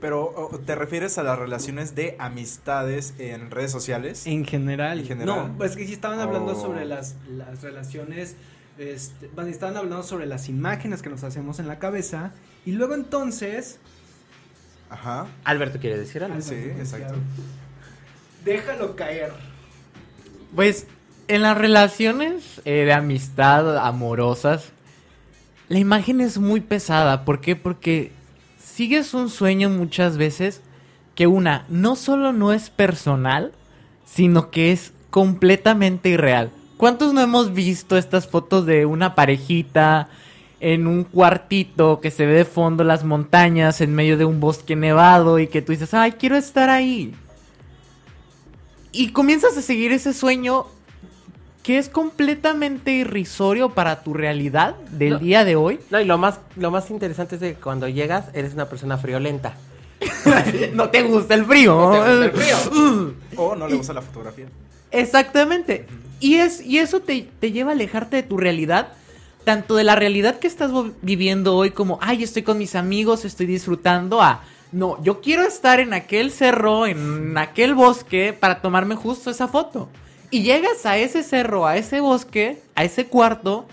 Pero, ¿te refieres a las relaciones de amistades en redes sociales? En general. En general. No, es que sí estaban hablando Oh. sobre las, las relaciones, este, bueno, estaban hablando sobre las imágenes que nos hacemos en la cabeza. Y luego entonces... Ajá. Alberto quiere decir algo. Sí, exacto. Déjalo caer. Pues en las relaciones eh, de amistad, amorosas, la imagen es muy pesada. ¿Por qué? Porque sigues un sueño muchas veces que una, no solo no es personal, sino que es completamente irreal. ¿Cuántos no hemos visto estas fotos de una parejita en un cuartito que se ve de fondo las montañas en medio de un bosque nevado y que tú dices, ay, quiero estar ahí? Y comienzas a seguir ese sueño que es completamente irrisorio para tu realidad del No. día de hoy. No, y lo más, lo más interesante es que cuando llegas eres una persona friolenta. no te gusta el frío. No te gusta el frío. O no le gusta la fotografía. Exactamente. Y, es, y eso te, te lleva a alejarte de tu realidad, tanto de la realidad que estás viviendo hoy como, ay, estoy con mis amigos, estoy disfrutando, a, no, yo quiero estar en aquel cerro, en aquel bosque, para tomarme justo esa foto. Y llegas a ese cerro, a ese bosque, a ese cuarto,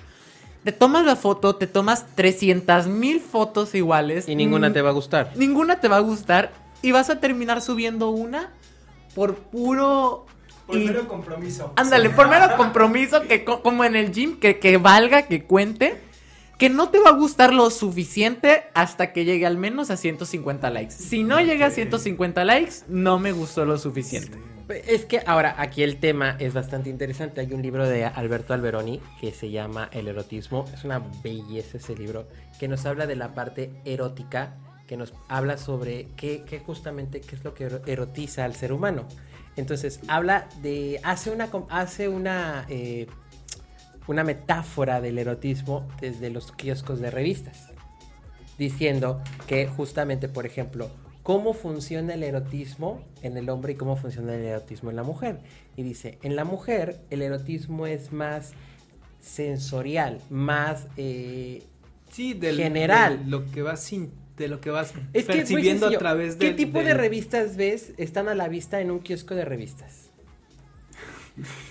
te tomas la foto, te tomas 300 mil fotos iguales. Y ninguna mm, te va a gustar. Ninguna te va a gustar y vas a terminar subiendo una por puro... y- compromiso. Ándale, por mero compromiso, que co- como en el gym, que, que valga, que cuente, que no te va a gustar lo suficiente hasta que llegue al menos a 150 likes. Si no llega a 150 likes, no me gustó lo suficiente. Es que ahora aquí el tema es bastante interesante. Hay un libro de Alberto Alberoni que se llama El erotismo. Es una belleza ese libro que nos habla de la parte erótica, que nos habla sobre qué, qué justamente qué es lo que ero- erotiza al ser humano. Entonces habla de hace una hace una eh, una metáfora del erotismo desde los kioscos de revistas diciendo que justamente, por ejemplo, cómo funciona el erotismo en el hombre y cómo funciona el erotismo en la mujer. Y dice, en la mujer el erotismo es más sensorial, más... eh, Sí, del, General. lo que vas sin, de lo que vas es que percibiendo a través ¿Qué del- tipo de revistas ves están a la vista en un kiosco de revistas?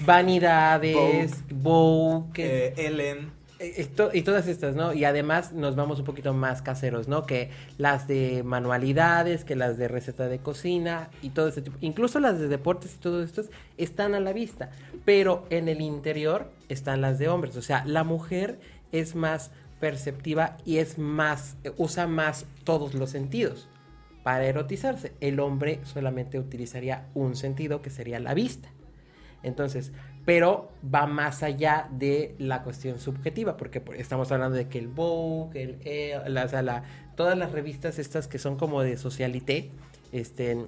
Vanidades, Vogue, Eh, Ellen. Eh, esto- y todas estas, ¿no? Y además nos vamos un poquito más caseros, ¿no? Que las de manualidades, que las de receta de cocina y todo ese tipo. Incluso las de deportes y todo esto están a la vista. Pero en el interior están las de hombres. O sea, la mujer es más perceptiva y es más, eh, usa más todos los sentidos para erotizarse. El hombre solamente utilizaría un sentido que sería la vista. Entonces, pero va más allá de la cuestión subjetiva, porque por- estamos hablando de que el Vogue, el, sea, la- todas las revistas estas que son como de socialité, este,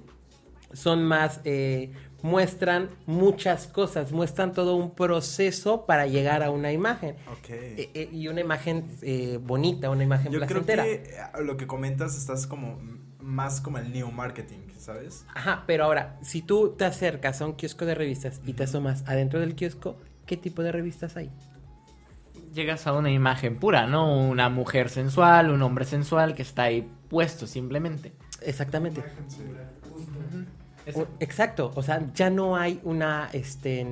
son más, eh, muestran muchas cosas, muestran todo un proceso para llegar a una imagen. Ok. Eh, eh, y una imagen eh, bonita, una imagen Yo creo placentera. que eh, lo que comentas estás como más como el new marketing, ¿sabes? Ajá, pero ahora, si tú te acercas a un kiosco de revistas y te asomas adentro del kiosco, ¿qué tipo de revistas hay? Llegas a una imagen pura, ¿no? Una mujer sensual, un hombre sensual que está ahí puesto simplemente. Exactamente. Exacto, o sea, ya no hay una, este,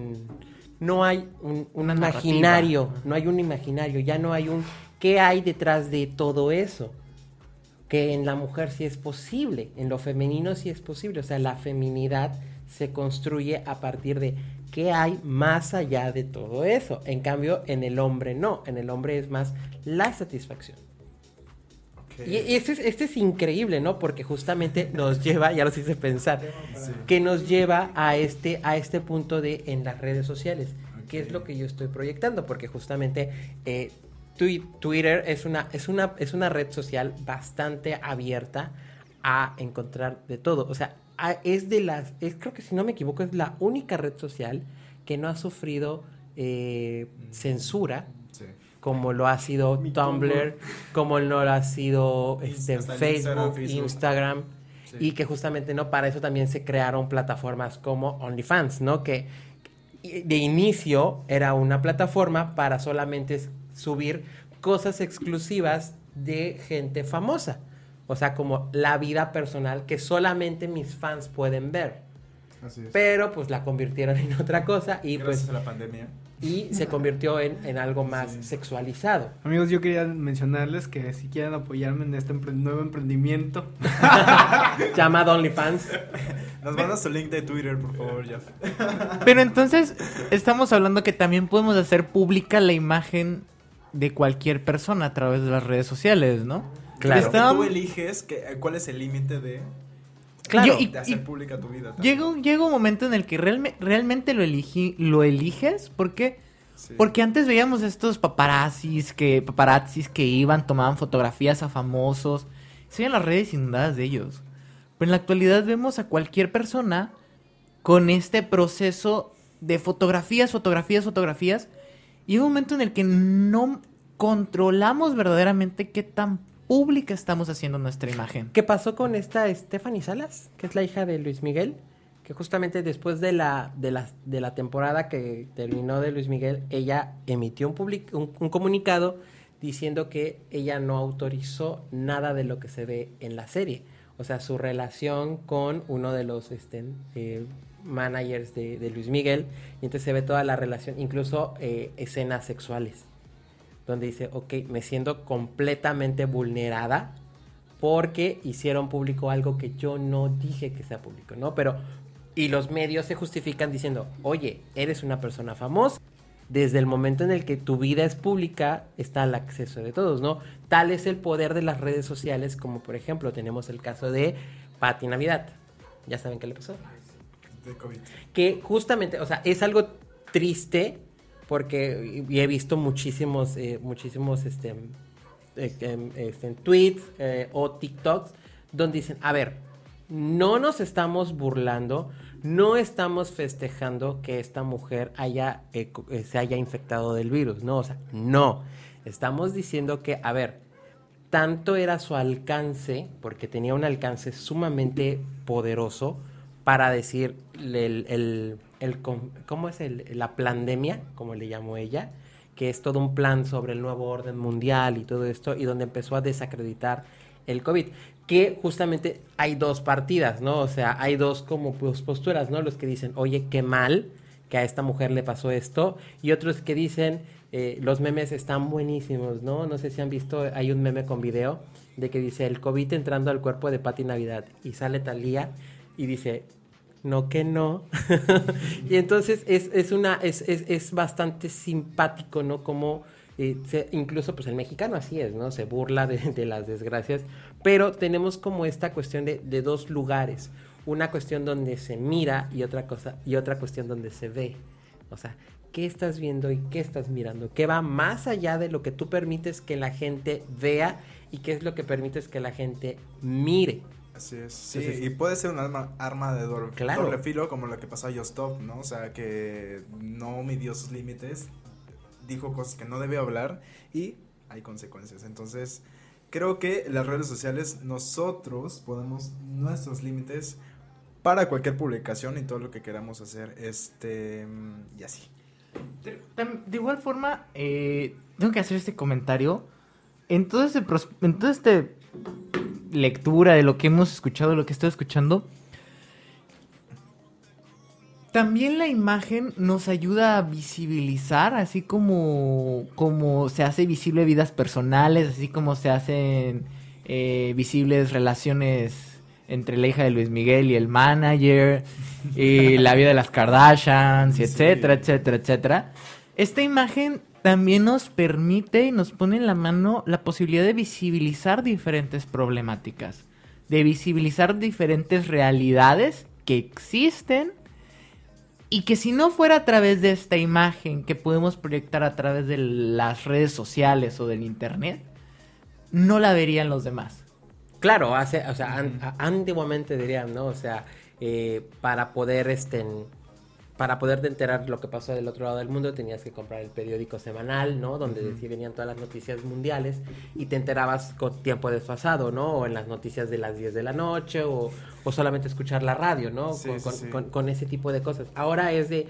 no hay un, un Una narrativa. imaginario, no hay un imaginario, ya no hay un, ¿qué hay detrás de todo eso? Que en la mujer sí es posible, en lo femenino sí es posible, o sea, la feminidad se construye a partir de qué hay más allá de todo eso. En cambio, en el hombre no, en el hombre es más la satisfacción. Y, y este, es, este es increíble, ¿no? Porque justamente nos lleva, ya los hice pensar, que nos lleva a este, a este punto de en las redes sociales. ¿Qué es lo que yo estoy proyectando? Porque justamente eh, Twi- Twitter es una, es, una, es una red social bastante abierta a encontrar de todo. O sea, a- es de las, es, creo que si no me equivoco, es la única red social que no ha sufrido eh, censura Sí. Como lo ha sido Tumblr, como lo ha sido este, Facebook, Instagram. Sí. y que justamente no para eso también se crearon plataformas como OnlyFans, ¿no? Que de inicio era una plataforma para solamente subir cosas exclusivas de gente famosa. O sea, como la vida personal que solamente mis fans pueden ver. Así es. Pero pues la convirtieron en otra cosa y Gracias pues a la pandemia. Y se convirtió en, en algo más Sí. sexualizado. Amigos, yo quería mencionarles que si quieren apoyarme en este empre- nuevo emprendimiento, Llamado OnlyFans. Nos mandas tu link de Twitter, por favor, Jeff. Pero entonces estamos hablando que también podemos hacer pública la imagen de cualquier persona a través de las redes sociales, ¿no? Claro. Está- Tú eliges que, cuál es el límite de, Claro, y- hacer y- pública tu vida. también. Llega, un- llega un momento en el que realme- realmente lo, eligi- lo eliges. ¿Por qué? Sí. Porque antes veíamos estos paparazzis que, paparazzis que iban, tomaban fotografías a famosos. Se veían las redes inundadas de ellos. Pero en la actualidad vemos a cualquier persona con este proceso de fotografías, fotografías, fotografías. Y hay un momento en el que no controlamos verdaderamente qué tan pública estamos haciendo nuestra imagen. ¿Qué pasó con esta Stephanie Salas, que es la hija de Luis Miguel? Que justamente después de la, de la, de la temporada que terminó de Luis Miguel, ella emitió un, public- un, un comunicado diciendo que ella no autorizó nada de lo que se ve en la serie. O sea, su relación con uno de los este, eh, managers de, de Luis Miguel. Y entonces se ve toda la relación, incluso eh, escenas sexuales donde dice, ok, me siento completamente vulnerada porque hicieron público algo que yo no dije que sea público, ¿no? Pero, y los medios se justifican diciendo, oye, eres una persona famosa. Desde el momento en el que tu vida es pública, está al acceso de todos, ¿no? Tal es el poder de las redes sociales, como por ejemplo tenemos el caso de Patti Navidad. ¿Ya saben qué le pasó? De COVID. que justamente, o sea, es algo triste porque he visto muchísimos, eh, muchísimos, este, eh, em, este, tweets eh, o TikToks donde dicen, a ver, no nos estamos burlando, no estamos festejando que esta mujer haya, se haya infectado del virus, no, o sea, no, estamos diciendo que, a ver, tanto era su alcance, porque tenía un alcance sumamente poderoso, para decir el, el- el ¿cómo es el, la pandemia, como le llamó ella? Que es todo un plan sobre el nuevo orden mundial y todo esto, y donde empezó a desacreditar el COVID. Que justamente hay dos partidas, ¿no? O sea, hay dos como posturas, ¿no? Los que dicen, oye, qué mal que a esta mujer le pasó esto, y otros que dicen, eh, los memes están buenísimos, ¿no? No sé si han visto, hay un meme con video de que dice el COVID entrando al cuerpo de Pati Navidad y sale Talía y dice, no que no. y entonces es, es una, es, es, es bastante simpático, ¿no? Como eh, incluso pues el mexicano así es, ¿no? Se burla de, de las desgracias, pero tenemos como esta cuestión de, de dos lugares. Una cuestión donde se mira y otra cosa, y otra cuestión donde se ve. O sea, ¿qué estás viendo y qué estás mirando? ¿Qué va más allá de lo que tú permites que la gente vea y qué es lo que permites que la gente mire? Así es. Sí, y puede ser un arma, arma de doble, Claro. doble filo como lo que pasó a Justop, ¿no? O sea, que no midió sus límites, dijo cosas que no debió hablar y hay consecuencias. Entonces, creo que las redes sociales nosotros ponemos nuestros límites para cualquier publicación y todo lo que queramos hacer, este, y así. De igual forma, eh, tengo que hacer este comentario. En todo este, en esta lectura de lo que hemos escuchado, lo que estoy escuchando, también la imagen nos ayuda a visibilizar, así como, como se hace visible vidas personales, así como se hacen eh, visibles relaciones entre la hija de Luis Miguel y el manager, y la vida de las Kardashians, y Sí. etcétera, etcétera, etcétera. Esta imagen también nos permite y nos pone en la mano la posibilidad de visibilizar diferentes problemáticas, de visibilizar diferentes realidades que existen y que si no fuera a través de esta imagen que podemos proyectar a través de las redes sociales o del internet, no la verían los demás. Claro, hace, o sea, an- antiguamente dirían, ¿no? O sea, eh, para poder este, para poderte enterar lo que pasó del otro lado del mundo tenías que comprar el periódico semanal, ¿no? Donde uh venían todas las noticias mundiales y te enterabas con tiempo desfasado, ¿no? O en las noticias de las 10 de la noche o, o solamente escuchar la radio, ¿no? Sí, con, sí, con, sí. con- con ese tipo de cosas. Ahora es de,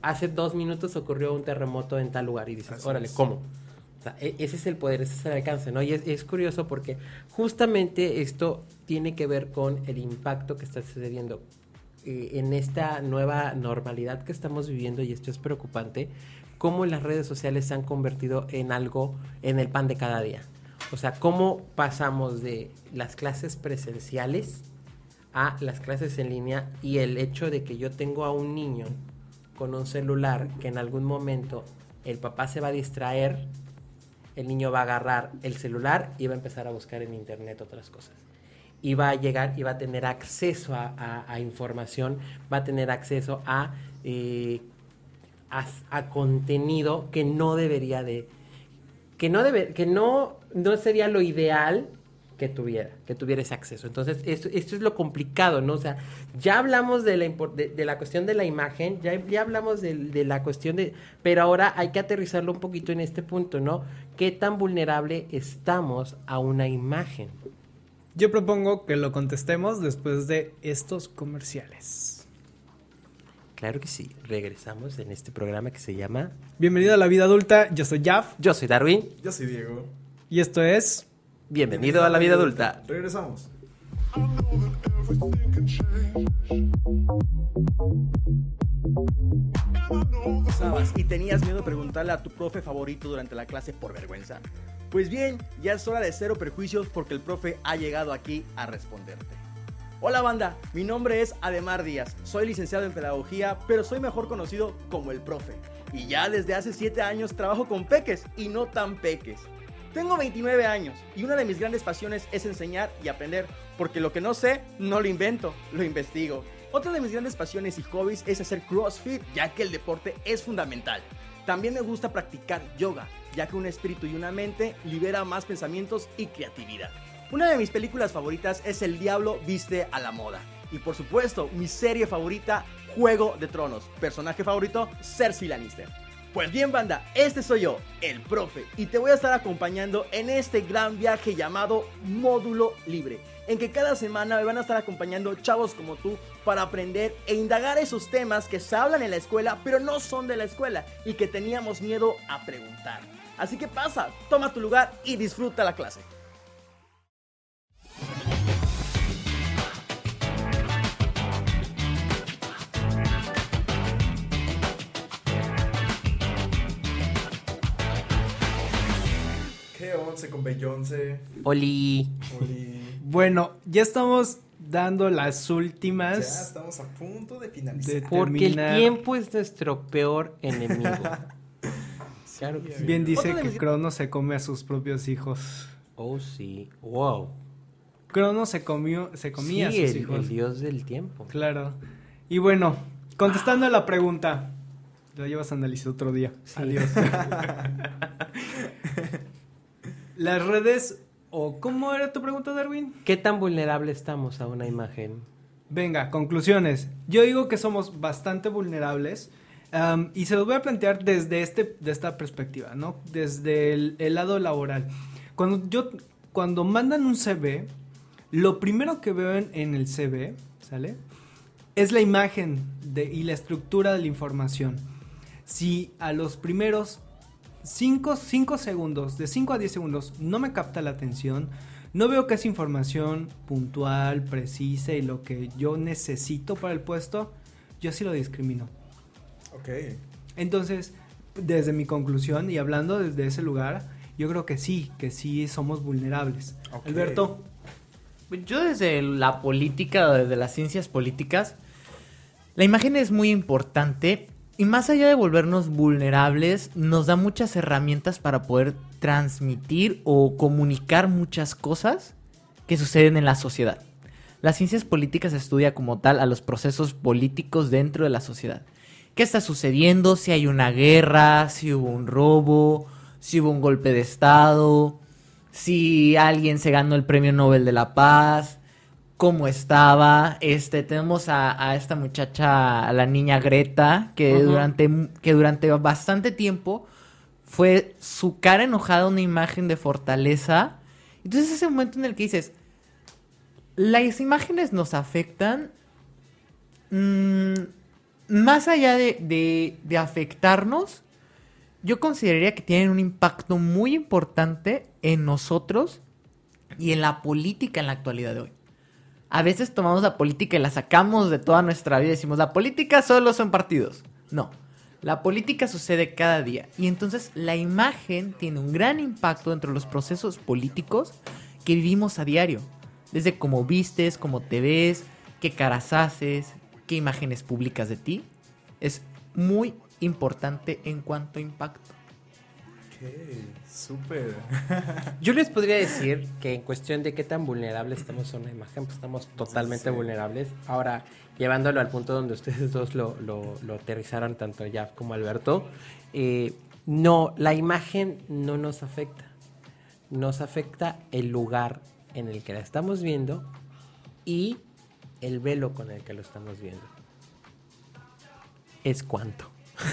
hace dos minutos ocurrió un terremoto en tal lugar y dices, Así órale, es. ¿cómo? O sea, e- ese es el poder, ese es el alcance, ¿no? Y es, es curioso porque justamente esto tiene que ver con el impacto que está sucediendo eh, en esta nueva normalidad que estamos viviendo y esto es preocupante, cómo las redes sociales se han convertido en algo, en el pan de cada día. O sea, cómo pasamos de las clases presenciales a las clases en línea y el hecho de que yo tengo a un niño con un celular que en algún momento el papá se va a distraer, el niño va a agarrar el celular y va a empezar a buscar en internet otras cosas. Y va a llegar y va a tener acceso a, información, va a tener acceso a, eh, a, contenido que no debería de, que no debe, que no, no sería lo ideal que tuviera, que tuviera ese acceso. Entonces, esto, esto es lo complicado, ¿no? O sea, ya hablamos de la, de, de la cuestión de la imagen, ya, ya hablamos de, de la cuestión de... Pero ahora hay que aterrizarlo un poquito en este punto, ¿no? ¿Qué tan vulnerable estamos a una imagen? Yo propongo que lo contestemos después de estos comerciales. Claro que sí, regresamos en este programa que se llama Bienvenido a la vida adulta, yo soy Jaf Yo soy Darwin, Yo soy Diego. y esto es... bienvenido a la vida adulta. Regresamos. Sabas y tenías miedo de preguntarle a tu profe favorito durante la clase por vergüenza? Pues bien, ya es hora de cero perjuicios porque el profe ha llegado aquí a responderte. Hola banda, mi nombre es Ademar Díaz, soy licenciado en pedagogía, pero soy mejor conocido como el profe. Y ya desde hace 7 años trabajo con peques y no tan peques. Tengo 29 años y una de mis grandes pasiones es enseñar y aprender, porque lo que no sé, no lo invento, lo investigo. Otra de mis grandes pasiones y hobbies es hacer CrossFit, ya que el deporte es fundamental. También me gusta practicar yoga, ya que un espíritu y una mente libera más pensamientos y creatividad. Una de mis películas favoritas es El Diablo Viste a la Moda. Y por supuesto, mi serie favorita, Juego de Tronos. Personaje favorito, Cersei Lannister. Pues bien, banda, este soy yo, el profe, y te voy a estar acompañando en este gran viaje llamado Módulo Libre, en que cada semana me van a estar acompañando chavos como tú para aprender e indagar esos temas que se hablan en la escuela, pero no son de la escuela y que teníamos miedo a preguntar. Así que pasa, toma tu lugar y disfruta la clase. ¿Qué once con Beyoncé? Oli. Oli. Bueno, ya estamos dando las Ya últimas... estamos a punto de finalizar. De- Porque el tiempo es nuestro peor enemigo. claro que sí. Bien dice que Crono se come a sus propios hijos. Oh, sí. Wow. Crono se comió, se comía sí, a sus el, hijos. el dios del tiempo. Claro. Y bueno, contestando a la pregunta. Lo llevas a analizar otro día. Sí. Adiós. Las redes o ¿cómo era tu pregunta, Darwin? ¿Qué tan vulnerable estamos a una imagen? Venga, conclusiones. Yo digo que somos bastante vulnerables am, y se los voy a plantear desde este, de esta perspectiva, ¿no? Desde el, el lado laboral. Cuando yo, cuando mandan un CV, lo primero que veo en, en el CV, ¿sale? Es la imagen de, y la estructura de la información. Si a los primeros 5 segundos, de 5 a 10 segundos, no me capta la atención, no veo que es información puntual, precisa y lo que yo necesito para el puesto, yo sí lo discrimino. Ok. Entonces, desde mi conclusión y hablando desde ese lugar, yo creo que sí, que sí somos vulnerables. Alberto, Yo desde la política, desde las ciencias políticas, la imagen es muy importante y más allá de volvernos vulnerables, nos da muchas herramientas para poder transmitir o comunicar muchas cosas que suceden en la sociedad. Las ciencias políticas estudia como tal a los procesos políticos dentro de la sociedad. ¿Qué está sucediendo? Si hay una guerra, si hubo un robo, si hubo un golpe de Estado, si alguien se ganó el premio Nobel de la Paz, cómo estaba. Este, tenemos a, a esta muchacha, a la niña Greta, que durante, que durante bastante tiempo fue su cara enojada una imagen de fortaleza. Entonces ese momento en el que dices, las imágenes nos afectan mm, más allá de, de- afectarnos, yo consideraría que tienen un impacto muy importante en nosotros y en la política en la actualidad de hoy. A veces tomamos la política y la sacamos de toda nuestra vida y decimos, la política solo son partidos. No, la política sucede cada día y entonces la imagen tiene un gran impacto dentro de los procesos políticos que vivimos a diario. Desde cómo vistes, cómo te ves, qué caras haces, qué imágenes publicas de ti. Es muy importante en cuanto a impacto. Ok, súper. Yo les podría decir que en cuestión de qué tan vulnerables estamos a una imagen, pues estamos totalmente Sí. vulnerables. Ahora, llevándolo al punto donde ustedes dos lo, lo- lo aterrizaron, tanto Jeff como Alberto, eh, no, la imagen no nos afecta. Nos afecta el lugar en el que la estamos viendo y el velo con el que lo estamos viendo. Es cuanto.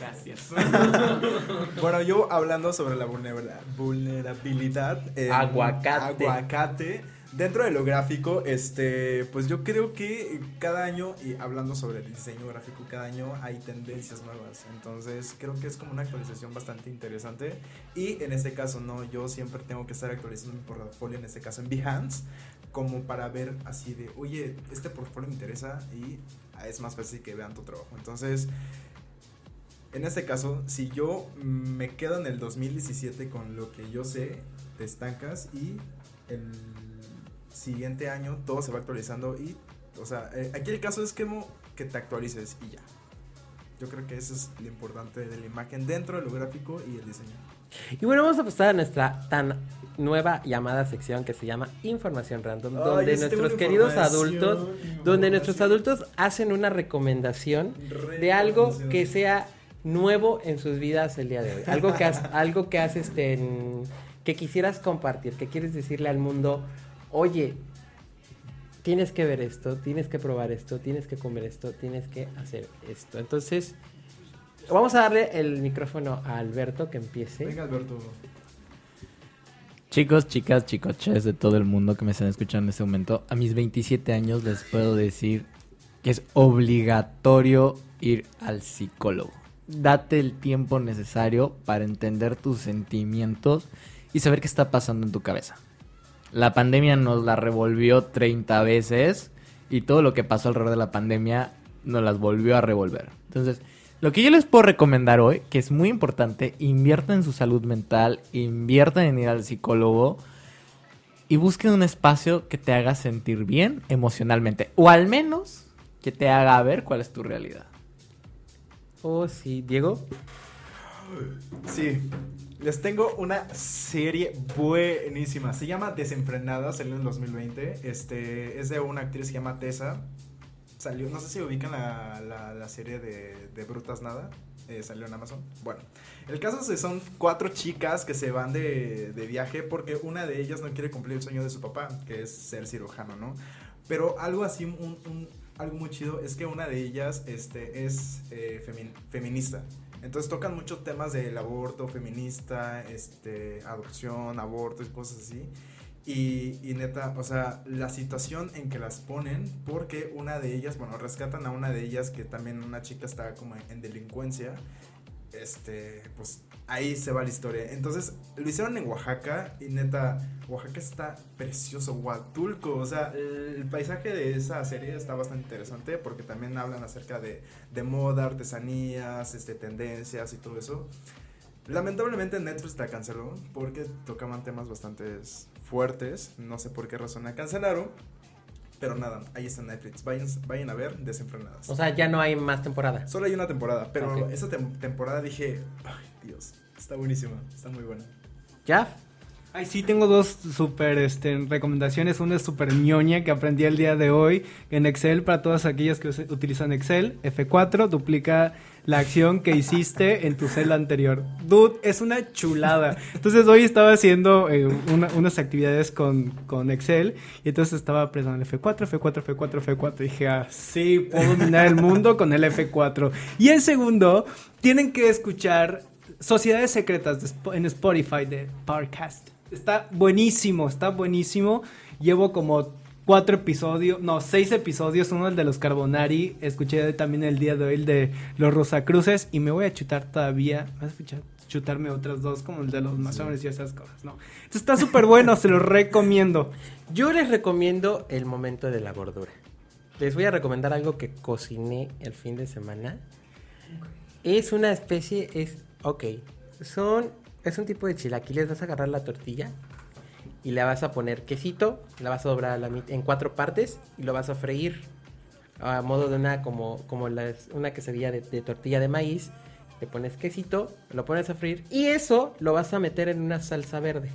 Gracias. Bueno, yo hablando sobre la vulnera- vulnerabilidad. en Aguacate. Aguacate. Dentro de lo gráfico, este, pues yo creo que cada año, y hablando sobre el diseño gráfico, cada año hay tendencias nuevas. Entonces, creo que es como una actualización bastante interesante. Y en este caso, no, yo siempre tengo que estar actualizando mi portafolio, en este caso en Behance, como para ver así de, oye, este portfolio me interesa y es más fácil que vean tu trabajo. Entonces, en este caso, si yo me quedo en el 2017 con lo que yo sé, te estancas y el siguiente año todo se va actualizando y, o sea, eh, aquí el caso es que, que te actualices y ya. Yo creo que eso es lo importante de la imagen dentro de lo gráfico y el diseño. Y bueno, vamos a pasar a nuestra tan nueva llamada sección que se llama Información Random, Ay, donde nuestros queridos adultos, donde nuestros adultos hacen una recomendación de algo que sea nuevo en sus vidas el día de hoy. Algo que has, algo que has este en- que quisieras compartir, que quieres decirle al mundo, oye, tienes que ver esto, tienes que probar esto, tienes que comer esto, tienes que hacer esto. Entonces, vamos a darle el micrófono a Alberto que empiece. Venga, Alberto. Chicos, chicas, chicoches de todo el mundo que me están escuchando en este momento, a mis 27 años les puedo decir que es obligatorio ir al psicólogo. Date el tiempo necesario para entender tus sentimientos y saber qué está pasando en tu cabeza. La pandemia nos la revolvió 30 veces y todo lo que pasó alrededor de la pandemia nos las volvió a revolver. Entonces, lo que yo les puedo recomendar hoy, que es muy importante, inviertan en su salud mental, inviertan en ir al psicólogo y busquen un espacio que te haga sentir bien emocionalmente. O al menos que te haga ver cuál es tu realidad. Oh, sí, Diego. Sí, les tengo una serie buenísima. Se llama Desenfrenada, salió en 2020. Este, es de una actriz que se llama Tessa. Salió, no sé si ubican la, la, la serie de, de Brutas Nada. eh, salió en Amazon. Bueno, el caso es que son cuatro chicas que se van de, de viaje porque una de ellas no quiere cumplir el sueño de su papá, que es ser cirujano, ¿no? Pero algo así, un, un- algo muy chido es que una de ellas este, es eh, femin- feminista. Entonces tocan muchos temas del aborto feminista, este, adopción, aborto y cosas así. Y, neta, o sea, la situación en que las ponen, porque una de ellas, bueno, rescatan a una de ellas que también una chica está como en, en delincuencia. Este, pues ahí se va la historia. Entonces, lo hicieron en Oaxaca y neta, Oaxaca está precioso, Huatulco. O sea, el, el paisaje de esa serie está bastante interesante porque también hablan acerca de, de moda, artesanías, este, tendencias y todo eso. Lamentablemente Netflix la canceló porque tocaban temas bastante fuertes. No sé por qué razón la cancelaron. Pero nada, ahí está Netflix. Vayan, vayan a ver Desenfrenadas. O sea, ya no hay más temporada. Solo hay una temporada, pero esa tem- temporada dije, ay Dios, está buenísima, está muy buena. ¿Ya? Ay, sí, tengo dos súper este, recomendaciones. Una es súper ñoña que aprendí el día de hoy en Excel para todas aquellas que utilizan Excel. F4 duplica la acción que hiciste en tu celda anterior. Dude, es una chulada. Entonces hoy estaba haciendo eh, una- unas actividades con, con Excel y entonces estaba apretando el F4, F4, F4, F4. Y dije, ah, sí, puedo dominar el mundo con el F4. Y el segundo, tienen que escuchar Sociedades Secretas en Spotify de Parcast. Está buenísimo, está buenísimo. Llevo como cuatro episodios, no, seis episodios. Uno el de los Carbonari. Escuché también el día de hoy el de los Rosacruces. Y me voy a chutar todavía. ¿Vas a chutarme otras dos como el de los masones y esas cosas, ¿no? Entonces está súper bueno, se lo recomiendo. Yo les recomiendo el momento de la gordura. Les voy a recomendar algo que cociné el fin de semana. Es una especie, es, ok, son, es un tipo de chilaquiles. Vas a agarrar la tortilla y le vas a poner quesito, la vas a doblar a la en cuatro partes y lo vas a freír a modo de una como, como una quesadilla de, de tortilla de maíz. Le pones quesito, lo pones a freír y eso lo vas a meter en una salsa verde.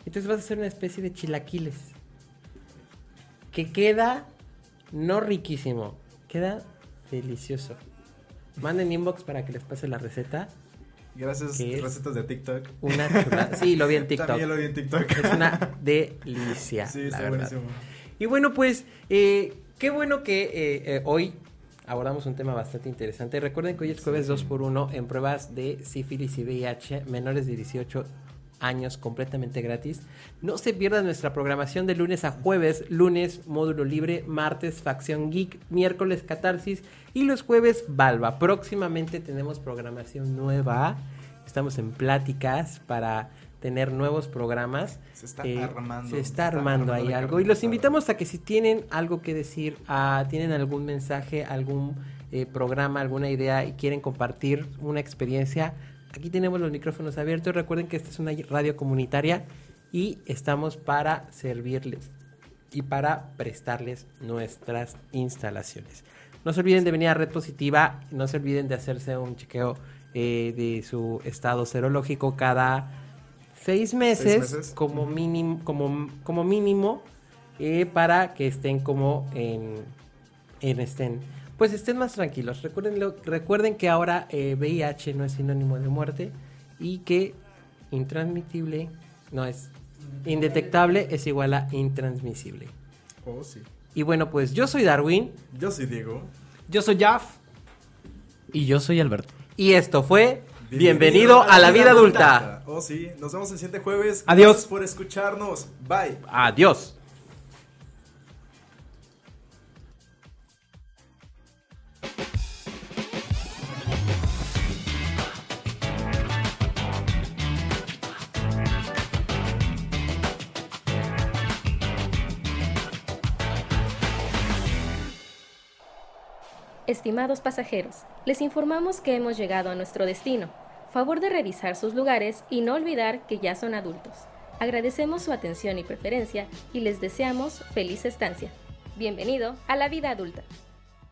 Entonces vas a hacer una especie de chilaquiles que queda no riquísimo, queda delicioso. Manden inbox para que les pase la receta. Gracias, recetas de TikTok. Una chulada. Sí, lo vi en TikTok. También lo vi en TikTok. Es una delicia, Sí, está buenísimo. Y bueno, pues, eh, qué bueno que eh, eh, hoy abordamos un tema bastante interesante. Recuerden que hoy es jueves 2x1 en pruebas de sífilis y VIH menores de 18 años completamente gratis. No se pierdan nuestra programación de lunes a jueves, lunes módulo libre, martes facción geek, miércoles catarsis y los jueves Valva. Próximamente tenemos programación nueva. Estamos en pláticas para tener nuevos programas. Se está Eh, armando. Se está armando ahí algo. Y los invitamos a que si tienen algo que decir, ah, tienen algún mensaje, algún eh, programa, alguna idea y quieren compartir una experiencia, aquí tenemos los micrófonos abiertos. Recuerden que esta es una radio comunitaria y estamos para servirles y para prestarles nuestras instalaciones. No se olviden de venir a Red Positiva, no se olviden de hacerse un chequeo eh, de su estado serológico cada seis meses, meses. como mínimo, como, como mínimo eh, para que estén como en, en estén, pues estén más tranquilos. Recuerden, recuerden que ahora eh, VIH no es sinónimo de muerte y que intransmitible no es indetectable es igual a intransmisible. Oh, sí. Y bueno, pues yo soy Darwin Yo soy Diego. Yo soy Jaf. Y yo soy Alberto. y esto fue Bienvenido a la vida adulta. Oh, sí. Nos vemos el siguiente jueves. Adiós. Gracias por escucharnos. Bye. Adiós. Estimados pasajeros, les informamos que hemos llegado a nuestro destino. Favor de revisar sus lugares y no olvidar que ya son adultos. Agradecemos su atención y preferencia y les deseamos feliz estancia. Bienvenido a la vida adulta.